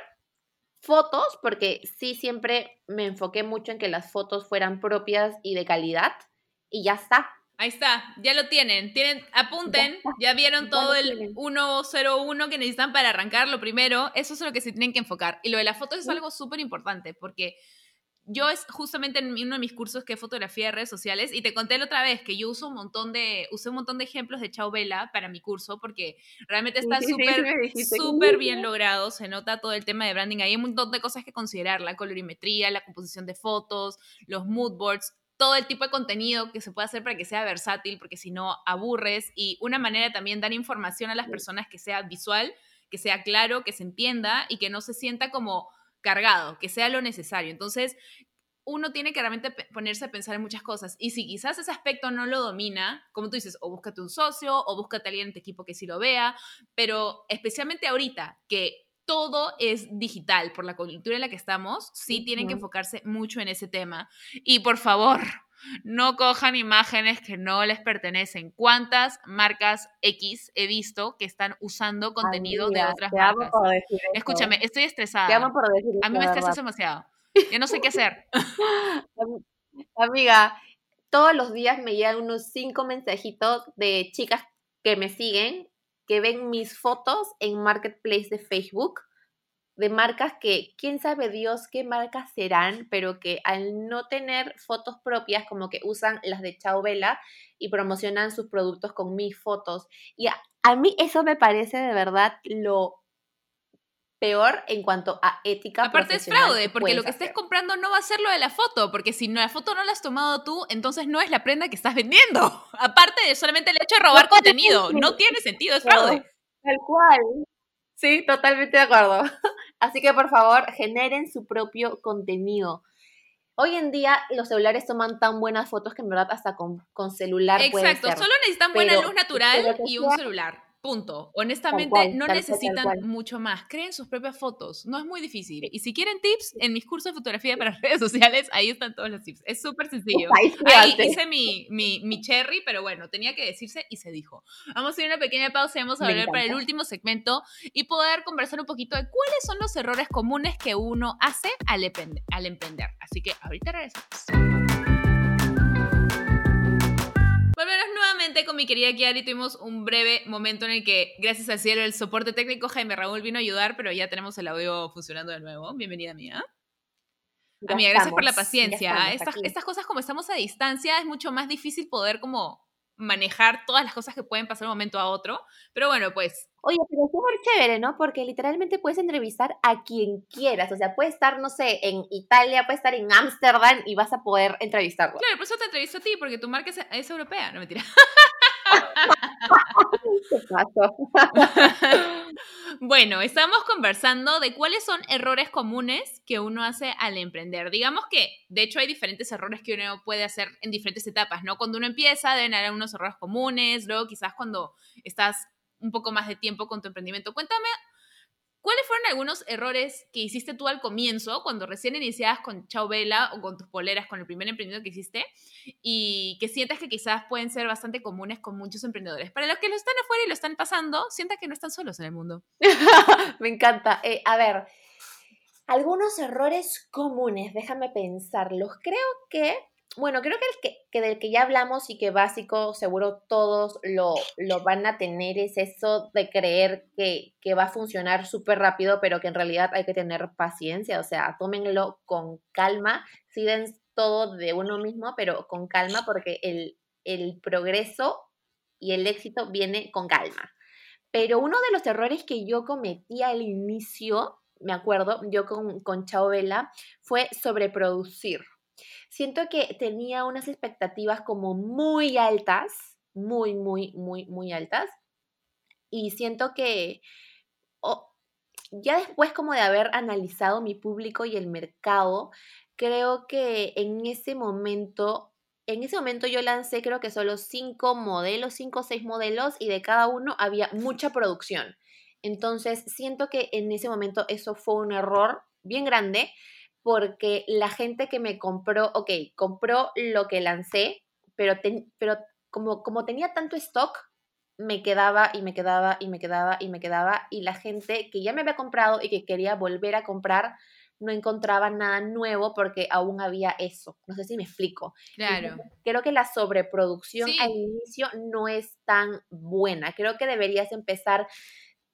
fotos, porque sí siempre me enfoqué mucho en que las fotos fueran propias y de calidad, y ya está. Ahí está, ya lo tienen. tienen apunten, ya, vieron todo el 101 que necesitan para arrancar lo primero. Eso es lo que se tienen que enfocar. Y lo de las fotos es algo súper importante porque yo es justamente en uno de mis cursos que es fotografía de redes sociales y te conté la otra vez que yo uso un montón de, usé un montón de ejemplos de Chao Vela para mi curso porque realmente está súper, súper bien logrado, se nota todo el tema de branding, hay un montón de cosas que considerar, la colorimetría, la composición de fotos, los mood boards, todo el tipo de contenido que se puede hacer para que sea versátil, porque si no aburres y una manera también dar información a las personas que sea visual, que sea claro, que se entienda y que no se sienta como cargado, que sea lo necesario. Entonces, uno tiene que realmente ponerse a pensar en muchas cosas. Y si quizás ese aspecto no lo domina, como tú dices, o búscate un socio, o búscate a alguien en tu equipo que sí lo vea, pero especialmente ahorita que todo es digital por la coyuntura en la que estamos, sí tienen que enfocarse mucho en ese tema. Y por favor, no cojan imágenes que no les pertenecen. ¿Cuántas marcas X he visto que están usando contenido de otras marcas? Escúchame, estoy estresada. a mí me estresas demasiado. Yo no sé qué hacer. Amiga, todos los días me llegan unos cinco mensajitos de chicas que me siguen, que ven mis fotos en Marketplace de Facebook de marcas que, quién sabe Dios qué marcas serán, pero que al no tener fotos propias, como que usan las de Chao Vela y promocionan sus productos con mis fotos. Y a, mí eso me parece de verdad lo peor en cuanto a ética. Aparte es fraude, porque lo que estés comprando no va a ser lo de la foto, porque si la foto no la has tomado tú, entonces no es la prenda que estás vendiendo. Aparte de solamente el hecho de robar contenido, no tiene sentido, es fraude. Tal cual. Sí, totalmente de acuerdo. Así que por favor, generen su propio contenido. Hoy en día los celulares toman tan buenas fotos que en verdad hasta con, con celular Exacto, solo necesitan buena luz natural y un celular. Punto. Honestamente, no necesitan mucho más. Creen sus propias fotos. No es muy difícil. Y si quieren tips, en mis cursos de fotografía para redes sociales, ahí están todos los tips. Es súper sencillo. Ahí hice mi, mi, mi, cherry, pero bueno, tenía que decirse y se dijo. Vamos a ir a una pequeña pausa y vamos a volver para el último segmento y poder conversar un poquito de cuáles son los errores comunes que uno hace al, al emprender. Así que ahorita regresamos. Con mi querida Kiari. Tuvimos un breve momento en el que, gracias al cielo, el soporte técnico Jaime Raúl vino a ayudar, pero ya tenemos el audio funcionando de nuevo. Bienvenida, mía. Amiga, gracias por la paciencia. estas, estas, cosas, como estamos a distancia, es mucho más difícil poder como manejar todas las cosas que pueden pasar de un momento a otro. Pero bueno, pues. Oye, pero es súper chévere, ¿no? Porque literalmente puedes entrevistar a quien quieras. O sea, puede estar, no sé, en Italia, puede estar en Ámsterdam y vas a poder entrevistarlo. Claro, por eso te entrevisto a ti, porque tu marca es, es europea, no mentira. bueno, estamos conversando de cuáles son errores comunes que uno hace al emprender. Digamos que, de hecho, hay diferentes errores que uno puede hacer en diferentes etapas, ¿no? Cuando uno empieza, deben haber unos errores comunes, luego quizás cuando estás un poco más de tiempo con tu emprendimiento. Cuéntame ¿Cuáles fueron algunos errores que hiciste tú al comienzo, cuando recién iniciabas con Chao Vela o con tus poleras, con el primer emprendimiento que hiciste, y que sientas que quizás pueden ser bastante comunes con muchos emprendedores? Para los que lo están afuera y lo están pasando, sienta que no están solos en el mundo. Me encanta. Eh, a ver, algunos errores comunes, déjame pensarlos. Creo que bueno, creo que el que, que, del que ya hablamos y que básico, seguro todos lo, lo van a tener, es eso de creer que, que va a funcionar súper rápido, pero que en realidad hay que tener paciencia, o sea, tómenlo con calma, si todo de uno mismo, pero con calma, porque el, el progreso y el éxito viene con calma. Pero uno de los errores que yo cometí al inicio, me acuerdo, yo con, con Chao Vela, fue sobreproducir siento que tenía unas expectativas como muy altas, muy, muy, muy, muy altas. Y siento que ya después como de haber analizado mi público y el mercado, creo que en ese momento, en ese momento yo lancé creo que solo cinco modelos, cinco o seis modelos y de cada uno había mucha producción. Entonces siento que en ese momento eso fue un error bien grande porque la gente que me compró, ok, compró lo que lancé, pero, pero como, como tenía tanto stock, me quedaba y me quedaba y me quedaba y me quedaba y la gente que ya me había comprado y que quería volver a comprar no encontraba nada nuevo porque aún había eso. No sé si me explico. Claro. creo que la sobreproducción al inicio no es tan buena. Creo que deberías empezar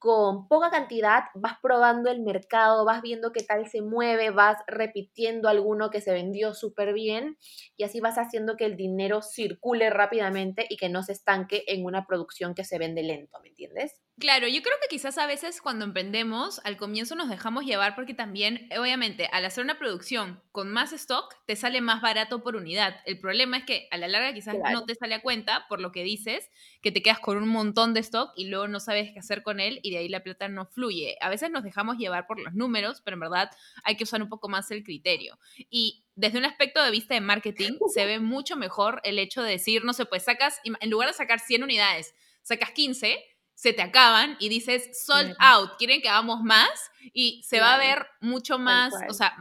con poca cantidad, vas probando el mercado, vas viendo qué tal se mueve, vas repitiendo alguno que se vendió súper bien y así vas haciendo que el dinero circule rápidamente y que no se estanque en una producción que se vende lento, ¿me entiendes? Claro, yo creo que quizás a veces cuando emprendemos, al comienzo nos dejamos llevar porque también, obviamente, al hacer una producción con más stock, te sale más barato por unidad. El problema es que a la larga quizás no te sale a cuenta por lo que dices, que te quedas con un montón de stock y luego no sabes qué hacer con él y de ahí la plata no fluye. A veces nos dejamos llevar por los números, pero en verdad hay que usar un poco más el criterio. Y desde un aspecto de vista de marketing, se ve mucho mejor el hecho de decir, no sé, pues sacas, en lugar de sacar 100 unidades, sacas 15 se te acaban y dices sold out, quieren que hagamos más y se va a ver mucho más, o sea,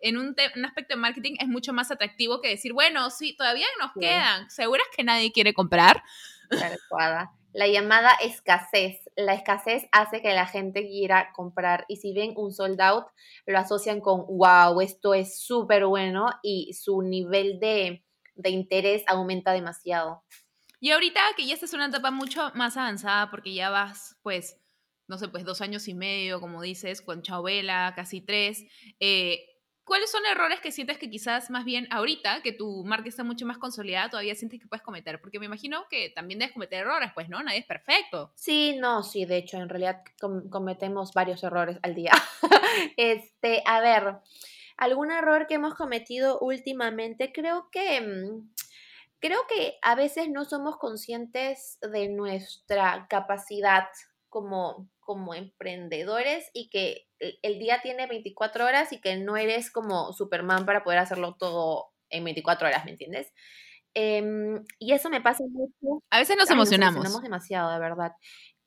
en un, aspecto de marketing es mucho más atractivo que decir, bueno, sí, todavía nos quedan, ¿seguras que nadie quiere comprar? La llamada escasez. La escasez hace que la gente quiera comprar y si ven un sold out, lo asocian con, wow, esto es súper bueno y su nivel de, de interés aumenta demasiado. Y ahorita que ya estás en una etapa mucho más avanzada, porque ya vas, pues, no sé, pues dos años y medio, como dices, con Chabela, casi tres, eh, ¿cuáles son errores que sientes que quizás más bien ahorita, que tu marca está mucho más consolidada, todavía sientes que puedes cometer? Porque me imagino que también debes cometer errores, pues, ¿no? Nadie es perfecto. Sí, no, sí, de hecho, en realidad cometemos varios errores al día. este, a ver, algún error que hemos cometido últimamente, creo que... Mm, creo que a veces no somos conscientes de nuestra capacidad como, como emprendedores y que el día tiene 24 horas y que no eres como Superman para poder hacerlo todo en 24 horas, ¿me entiendes? Em, y eso me pasa mucho. A veces nos emocionamos. Nos emocionamos demasiado, de verdad.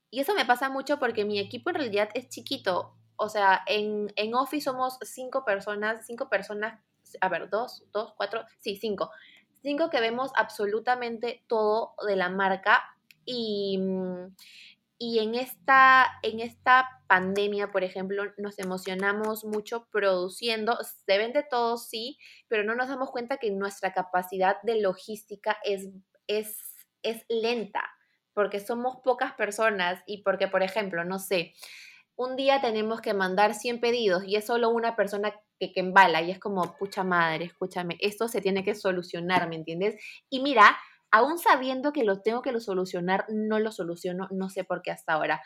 Y eso me pasa mucho porque mi equipo en realidad es chiquito. O sea, en, en Office somos cinco personas, cinco personas, a ver, dos, dos, cuatro, sí, cinco. Cinco que vemos absolutamente todo de la marca y, mm, y en esta, en esta pandemia, por ejemplo, nos emocionamos mucho produciendo. Se vende todo, sí, pero no nos damos cuenta que nuestra capacidad de logística es, es, es lenta, porque somos pocas personas y porque, por ejemplo, no sé, un día tenemos que mandar 100 pedidos y es solo una persona que, que, embala y es como, pucha madre, escúchame, esto se tiene que solucionar, ¿me entiendes? Y mira, aún sabiendo que lo tengo que lo solucionar, no lo soluciono, no sé por qué hasta ahora,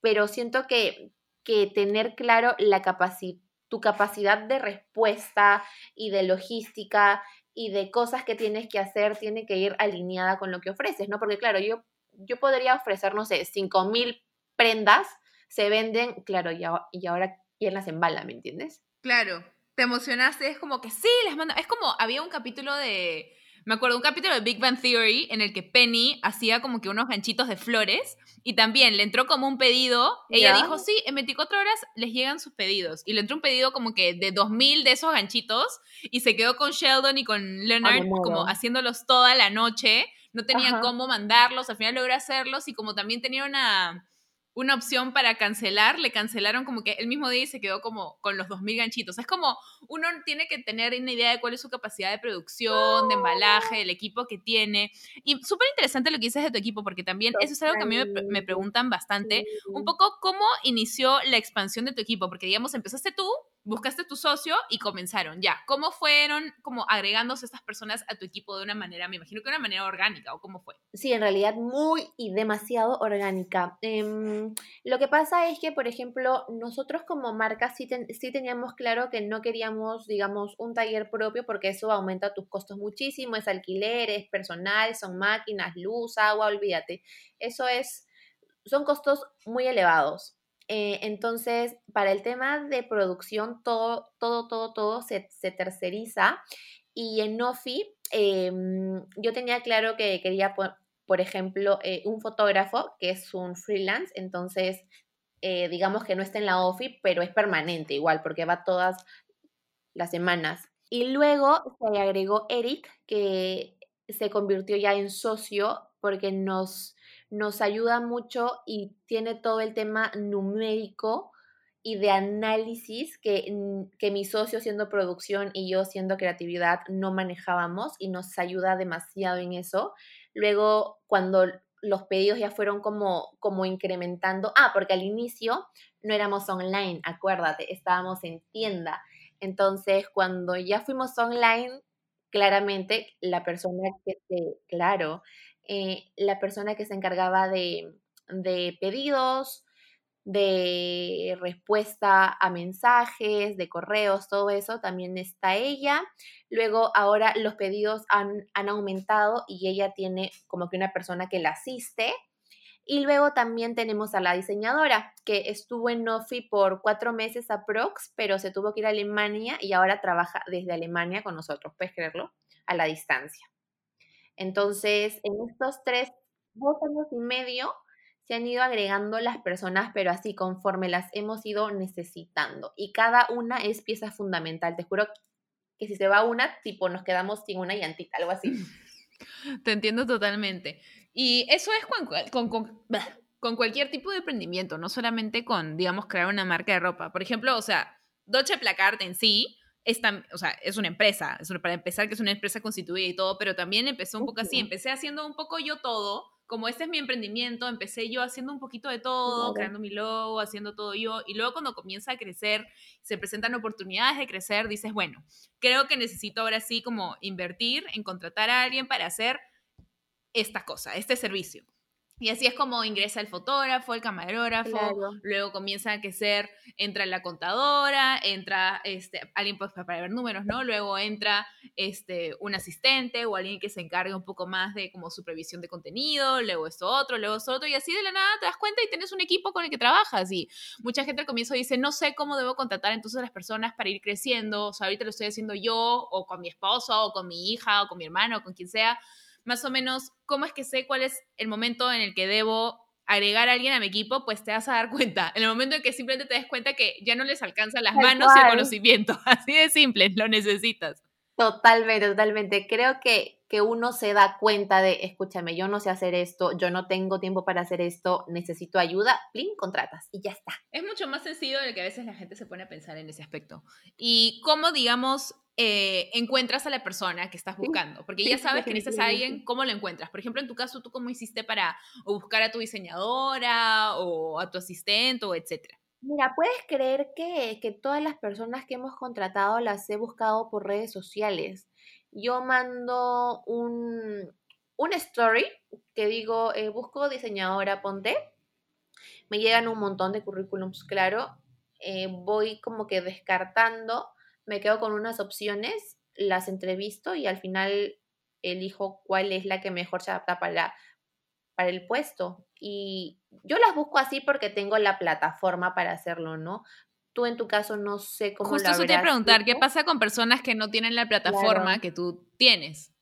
pero siento que, que tener claro la tu capacidad de respuesta y de logística y de cosas que tienes que hacer tiene que ir alineada con lo que ofreces, ¿no? Porque claro, yo, yo podría ofrecer, no sé, 5.000 prendas, se venden, claro, y, y ahora quién las embala, ¿me entiendes? Claro, te emocionaste, es como que sí, les mando, es como había un capítulo de me acuerdo un capítulo de Big Bang Theory en el que Penny hacía como que unos ganchitos de flores y también le entró como un pedido. Ella dijo, sí, en 24 horas les llegan sus pedidos. Y le entró un pedido como que de 2000 de esos ganchitos y se quedó con Sheldon y con Leonard como haciéndolos toda la noche. No tenían cómo mandarlos, al final logró hacerlos y como también tenía una una opción para cancelar, le cancelaron como que el mismo día y se quedó como con los 2.000 ganchitos. Es como uno tiene que tener una idea de cuál es su capacidad de producción, de embalaje, del equipo que tiene. Y súper interesante lo que dices de tu equipo, porque también eso es algo que a mí me, me preguntan bastante. Un poco cómo inició la expansión de tu equipo, porque digamos, empezaste tú buscaste tu socio y comenzaron ya. ¿Cómo fueron como agregándose estas personas a tu equipo de una manera, me imagino que de una manera orgánica o cómo fue? Sí, en realidad muy y demasiado orgánica. Em, lo que pasa es que, por ejemplo, nosotros como marca sí, sí teníamos claro que no queríamos, digamos, un taller propio porque eso aumenta tus costos muchísimo, es alquiler, es personal, son máquinas, luz, agua, olvídate. Eso es, son costos muy elevados. Eh, entonces, para el tema de producción, todo, todo, todo, todo se, terceriza. Y en Nofi, em, yo tenía claro que quería, por, por ejemplo, eh, un fotógrafo que es un freelance, entonces, eh, digamos que no está en la OFI, pero es permanente igual, porque va todas las semanas. Y luego se agregó Eric, que se convirtió ya en socio porque nos nos ayuda mucho y tiene todo el tema numérico y de análisis que, que mi socio siendo producción y yo siendo creatividad no manejábamos y nos ayuda demasiado en eso. Luego, cuando los pedidos ya fueron como, como incrementando, ah, porque al inicio no éramos online, acuérdate, estábamos en tienda. Entonces, cuando ya fuimos online, claramente la persona que claro, eh, la persona que se encargaba de, pedidos, de respuesta a mensajes, de correos, todo eso, también está ella. Luego ahora los pedidos han, han, aumentado y ella tiene como que una persona que la asiste. Y luego también tenemos a la diseñadora, que estuvo en Nofi por cuatro meses a Prox, pero se tuvo que ir a Alemania y ahora trabaja desde Alemania con nosotros, puedes creerlo, a la distancia. Entonces, en estos tres, dos años y medio, se han ido agregando las personas, pero así conforme las hemos ido necesitando. Y cada una es pieza fundamental. Te juro que si se va una, tipo, nos quedamos sin una llantita, algo así. Te entiendo totalmente. Y eso es con, con, cualquier tipo de emprendimiento, no solamente con, digamos, crear una marca de ropa. Por ejemplo, o sea, Dolce Placard en sí es, o sea, es una empresa, es para empezar que es una empresa constituida y todo, pero también empezó un poco así, empecé haciendo un poco yo todo, como este es mi emprendimiento, empecé yo haciendo un poquito de todo, creando mi logo, haciendo todo yo, y luego cuando comienza a crecer, se presentan oportunidades de crecer, dices, bueno, creo que necesito ahora sí como invertir en contratar a alguien para hacer esta cosa, este servicio. Y así es como ingresa el fotógrafo, el camarógrafo, luego comienza a crecer, entra la contadora, entra este, alguien pues, para ver números, ¿no? Luego entra este, un asistente o alguien que se encargue un poco más de como supervisión de contenido, luego esto otro, luego esto otro, y así de la nada te das cuenta y tienes un equipo con el que trabajas. Y mucha gente al comienzo dice, no sé cómo debo contratar entonces a las personas para ir creciendo, o sea, ahorita lo estoy haciendo yo, o con mi esposo, o con mi hija, o con mi hermano, o con quien sea más o menos cómo es que sé cuál es el momento en el que debo agregar a alguien a mi equipo, pues te vas a dar cuenta. En el momento en que simplemente te des cuenta que ya no les alcanzan las manos y el conocimiento. Así de simple, lo necesitas. Totalmente, totalmente. Creo que, que uno se da cuenta de, escúchame, yo no sé hacer esto, yo no tengo tiempo para hacer esto, necesito ayuda, plin, contratas y ya está. Es mucho más sencillo de lo que a veces la gente se pone a pensar en ese aspecto. Y cómo, digamos, eh, encuentras a la persona que estás buscando, porque ya sabes que necesitas a alguien, ¿cómo lo encuentras? Por ejemplo, en tu caso, ¿tú cómo hiciste para buscar a tu diseñadora o a tu asistente o etcétera? Mira, puedes creer que, que todas las personas que hemos contratado las he buscado por redes sociales. Yo mando un, un story que digo, eh, busco diseñadora, ponte. Me llegan un montón de currículums, claro. Eh, voy como que descartando me quedo con unas opciones, las entrevisto y al final elijo cuál es la que mejor se adapta para, para el puesto. Y yo las busco así porque tengo la plataforma para hacerlo, ¿no? Tú en tu caso no sé cómo Justo eso te preguntar, ¿qué pasa con personas que no tienen la plataforma que tú tienes?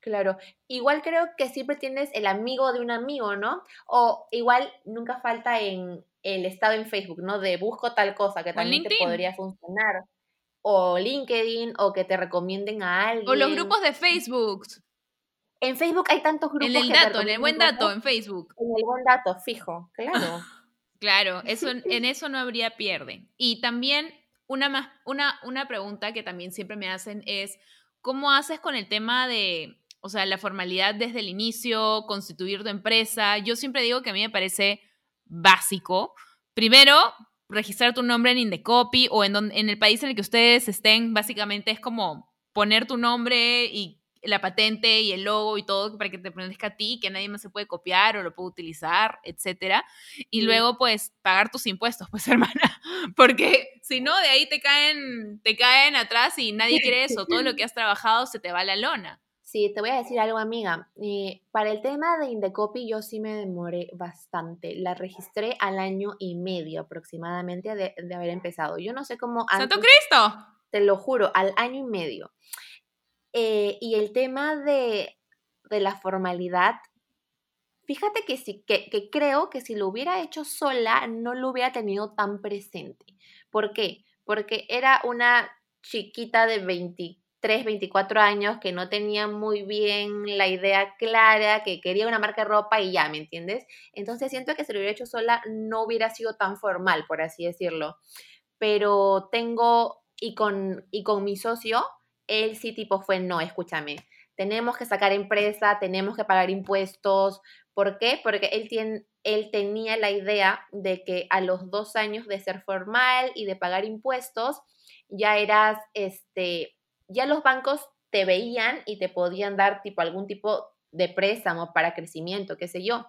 Claro, igual creo que siempre tienes el amigo de un amigo, ¿no? O igual nunca falta en el estado en Facebook, ¿no? De busco tal cosa que también te podría funcionar o LinkedIn o que te recomienden a alguien. O los grupos de Facebook. En Facebook hay tantos grupos. En el dato, en el buen dato, en Facebook. En el buen dato, fijo, claro. claro, eso, en eso no habría pierde. Y también una, más, una, una pregunta que también siempre me hacen es, ¿cómo haces con el tema de, o sea, la formalidad desde el inicio, constituir tu empresa? Yo siempre digo que a mí me parece básico. Primero, registrar tu nombre en Indecopy o en, en el país en el que ustedes estén, básicamente es como poner tu nombre y la patente y el logo y todo para que te pertenezca a ti, que nadie más se puede copiar o lo puede utilizar, etcétera. Y luego, pues, pagar tus impuestos, pues, hermana, porque si no, de ahí te caen, te caen atrás y nadie quiere eso. Todo lo que has trabajado se te va a la lona. Sí, te voy a decir algo, amiga. Eh, para el tema de Indecopy yo sí me demoré bastante. La registré al año y medio aproximadamente de, haber empezado. Yo no sé cómo... ¡Santo Cristo! Te lo juro, al año y medio. Eh, y el tema de, de, la formalidad, fíjate que sí, que, que creo que si lo hubiera hecho sola no lo hubiera tenido tan presente. ¿Por qué? Porque era una chiquita de 20 3, 24 años que no tenía muy bien la idea clara, que quería una marca de ropa y ya, ¿me entiendes? Entonces siento que si lo hubiera hecho sola no hubiera sido tan formal, por así decirlo. Pero tengo, y con, y con mi socio, él sí tipo fue, no, escúchame, tenemos que sacar empresa, tenemos que pagar impuestos. ¿Por qué? Porque él, tiene, él tenía la idea de que a los dos años de ser formal y de pagar impuestos, ya eras, este, ya los bancos te veían y te podían dar tipo algún tipo de préstamo para crecimiento, qué sé yo.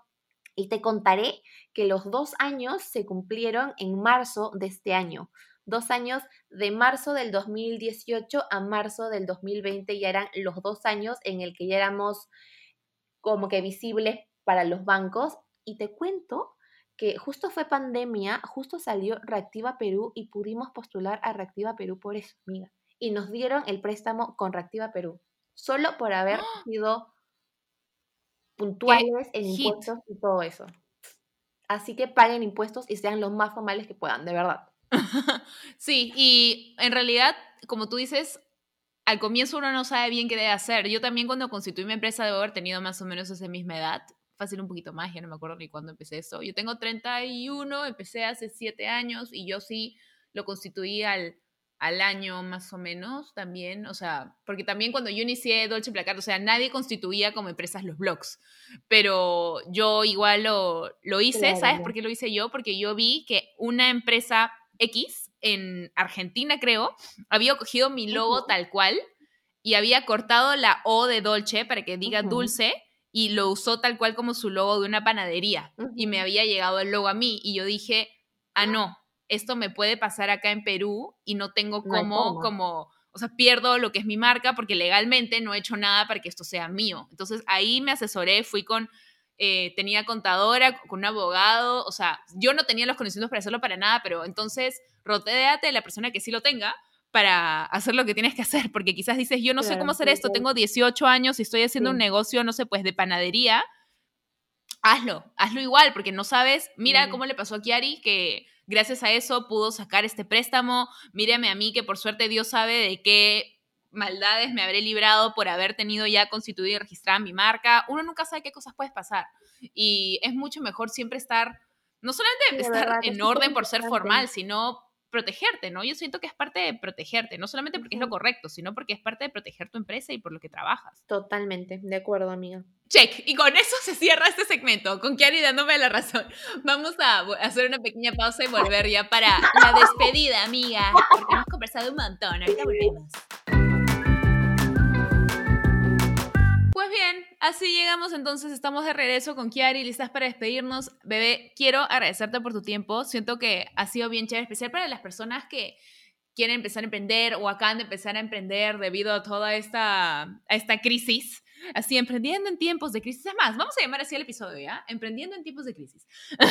Y te contaré que los dos años se cumplieron en marzo de este año. Dos años de marzo del 2018 a marzo del 2020 ya eran los dos años en el que ya éramos como que visibles para los bancos. Y te cuento que justo fue pandemia, justo salió Reactiva Perú y pudimos postular a Reactiva Perú por eso, amiga y nos dieron el préstamo con Reactiva Perú, solo por haber ¡Ah! sido puntuales en impuestos y todo eso. Así que paguen impuestos y sean los más formales que puedan, de verdad. sí, y en realidad, como tú dices, al comienzo uno no sabe bien qué debe hacer. Yo también cuando constituí mi empresa debo haber tenido más o menos esa misma edad, fácil un poquito más, ya no me acuerdo ni cuándo empecé eso. Yo tengo 31, empecé hace 7 años y yo sí lo constituí al al año más o menos también, o sea, porque también cuando yo inicié Dolce Placard, o sea, nadie constituía como empresas los blogs, pero yo igual lo, lo hice, ¿sabes por qué lo hice yo? Porque yo vi que una empresa X en Argentina, creo, había cogido mi logo tal cual y había cortado la O de Dolce para que diga dulce y lo usó tal cual como su logo de una panadería y me había llegado el logo a mí y yo dije, ah, no, esto me puede pasar acá en Perú y no tengo cómo, como, o sea, pierdo lo que es mi marca porque legalmente no he hecho nada para que esto sea mío. Entonces ahí me asesoré, fui con, eh, tenía contadora, con un abogado, o sea, yo no tenía los conocimientos para hacerlo para nada, pero entonces rotéate de la persona que sí lo tenga para hacer lo que tienes que hacer, porque quizás dices, yo no sé cómo hacer esto, tengo 18 años y estoy haciendo un negocio, no sé, pues de panadería, hazlo, hazlo igual, porque no sabes, mira cómo le pasó a Kiari, que gracias a eso pudo sacar este préstamo, mírame a mí, que por suerte Dios sabe de qué maldades me habré librado por haber tenido ya constituido y registrada mi marca, uno nunca sabe qué cosas puedes pasar, y es mucho mejor siempre estar, no solamente estar en orden por ser formal, sino protegerte, ¿no? Yo siento que es parte de protegerte, no solamente porque es lo correcto, sino porque es parte de proteger tu empresa y por lo que trabajas. Totalmente, de acuerdo, amiga. Check. Y con eso se cierra este segmento, con Kiari dándome la razón. Vamos a hacer una pequeña pausa y volver ya para la despedida, amiga, porque hemos conversado un montón. Ahorita volvemos. Así llegamos entonces, estamos de regreso con Kiari, listas para despedirnos. Bebé, quiero agradecerte por tu tiempo, siento que ha sido bien chévere, especial para las personas que quieren empezar a emprender o acaban de empezar a emprender debido a toda esta, a esta crisis. Así, emprendiendo en tiempos de crisis. Es más, vamos a llamar así el episodio, ¿ya? Emprendiendo en tiempos de crisis.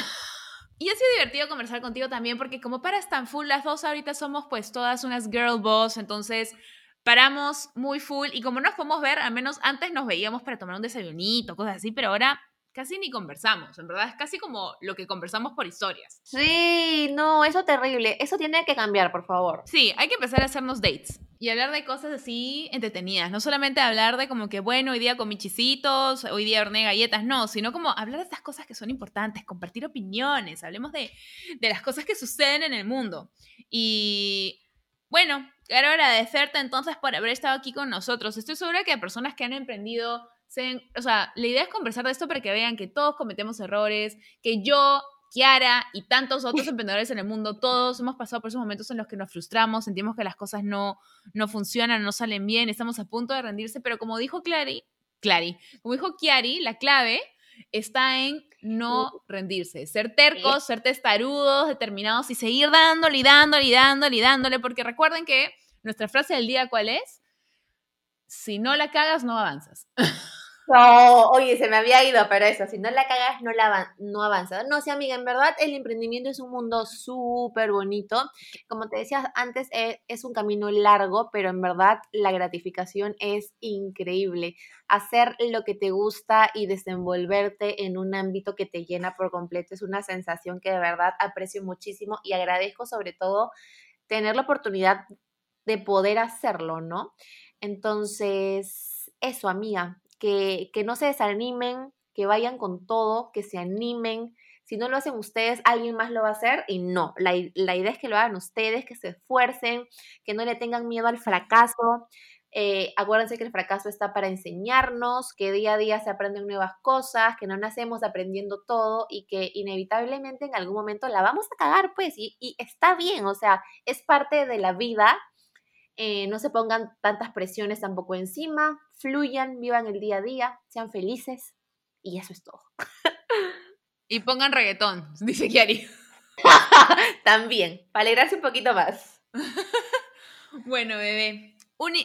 Y ha sido divertido conversar contigo también porque como para tan full las dos ahorita somos pues todas unas girl boss, entonces paramos muy full y como nos podemos ver, al menos antes nos veíamos para tomar un desayunito, cosas así, pero ahora casi ni conversamos, en verdad es casi como lo que conversamos por historias. Sí, no, eso terrible, eso tiene que cambiar, por favor. Sí, hay que empezar a hacernos dates y hablar de cosas así entretenidas, no solamente hablar de como que, bueno, hoy día con chisitos, hoy día horneé galletas, no, sino como hablar de estas cosas que son importantes, compartir opiniones, hablemos de, de las cosas que suceden en el mundo. Y bueno, quiero agradecerte entonces por haber estado aquí con nosotros. Estoy segura que personas que han emprendido, o sea, la idea es conversar de esto para que vean que todos cometemos errores, que yo, Kiara y tantos otros emprendedores en el mundo, todos hemos pasado por esos momentos en los que nos frustramos, sentimos que las cosas no, no funcionan, no salen bien, estamos a punto de rendirse, pero como dijo Clary, Clary, como dijo Kiari, la clave está en no rendirse, ser tercos, ser testarudos, determinados y seguir dándole y dándole y dándole y dándole, porque recuerden que nuestra frase del día, ¿cuál es? Si no la cagas, no avanzas. No, oye, se me había ido, pero eso, si no la cagas, no, la no avanza. No, sí, amiga, en verdad el emprendimiento es un mundo súper bonito. Como te decía antes, es, es, un camino largo, pero en verdad la gratificación es increíble. Hacer lo que te gusta y desenvolverte en un ámbito que te llena por completo es una sensación que de verdad aprecio muchísimo y agradezco sobre todo tener la oportunidad de poder hacerlo, ¿no? Entonces, eso, amiga, que, no se desanimen, que vayan con todo, que se animen. Si no lo hacen ustedes, alguien más lo va a hacer y no. La, idea es que lo hagan ustedes, que se esfuercen, que no le tengan miedo al fracaso. Eh, acuérdense que el fracaso está para enseñarnos, que día a día se aprenden nuevas cosas, que no nacemos aprendiendo todo y que inevitablemente en algún momento la vamos a cagar, pues, y, y está bien, o sea, es parte de la vida eh, no se pongan tantas presiones tampoco encima, fluyan, vivan el día a día, sean felices y eso es todo. y pongan reggaetón, dice Kiari. También, para alegrarse un poquito más. bueno, bebé,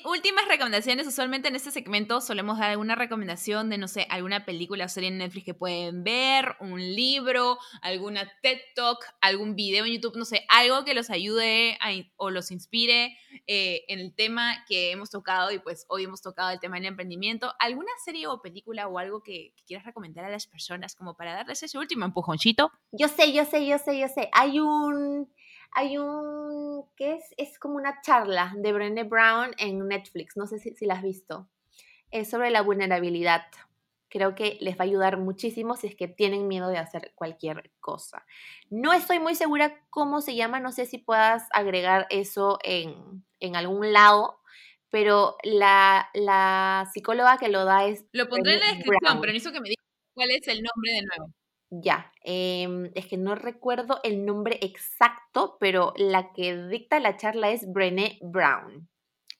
últimas recomendaciones. Usualmente en este segmento solemos dar alguna recomendación de, no sé, alguna película o serie en Netflix que pueden ver, un libro, alguna TED Talk, algún video en YouTube, no sé, algo que los ayude o los inspire eh, en el tema que hemos tocado y pues hoy hemos tocado el tema del emprendimiento. ¿Alguna serie o película o algo que, que quieras recomendar a las personas como para darles ese último empujoncito? Yo sé, yo sé, yo sé, yo sé. Hay un hay un, ¿qué es? Es como una charla de Brené Brown en Netflix, no sé si, si la has visto. Es sobre la vulnerabilidad. creo que les va a ayudar muchísimo si es que tienen miedo de hacer cualquier cosa. No estoy muy segura cómo se llama, no sé si puedas agregar eso en, algún lado, pero la, la, psicóloga que lo da es... Lo pondré en la descripción, pero necesito que me digas cuál es el nombre de nuevo. Ya, em, es que no recuerdo el nombre exacto, pero la que dicta la charla es Brené Brown.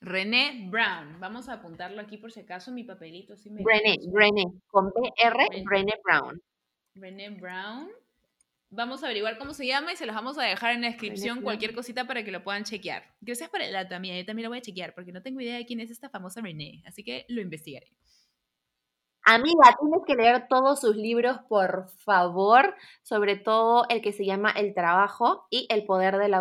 René Brown. Vamos a apuntarlo aquí por si acaso mi papelito. Sí me Brené, Brené, con BR, Brené Brown. Brené Brown. Vamos a averiguar cómo se llama y se los vamos a dejar en la descripción cualquier cosita para que lo puedan chequear. Gracias por el dato, también. Yo también lo voy a chequear porque no tengo idea de quién es esta famosa René, así que lo investigaré. Amiga, tienes que leer todos sus libros, por favor, sobre todo el que se llama El trabajo y El poder de la,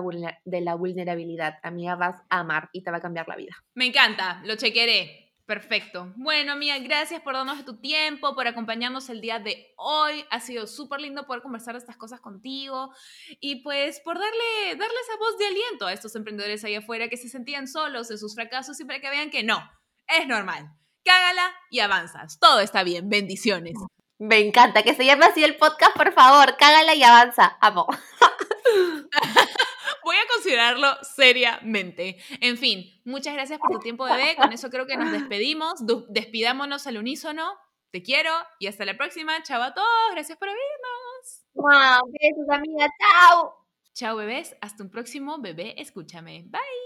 vulnerabilidad. Amiga, vas a amar y te va a cambiar la vida. Me encanta, lo chequearé. Perfecto. Bueno, amiga, gracias por darnos tu tiempo, por acompañarnos el día de hoy. Ha sido súper lindo poder conversar estas cosas contigo y pues por darle, darle esa voz de aliento a estos emprendedores ahí afuera que se sentían solos en sus fracasos y para que vean que no, es normal cágala y avanzas. Todo está bien. Bendiciones. Me encanta que se llame así el podcast, por favor. Cágala y avanza. Amo. Voy a considerarlo seriamente. En fin, muchas gracias por tu tiempo, bebé. Con eso creo que nos despedimos. Despidámonos al unísono. Te quiero y hasta la próxima. Chao a todos. Gracias por vernos. Wow, besos, amiga. Chao. Chao, bebés. Hasta un próximo bebé. Escúchame. Bye.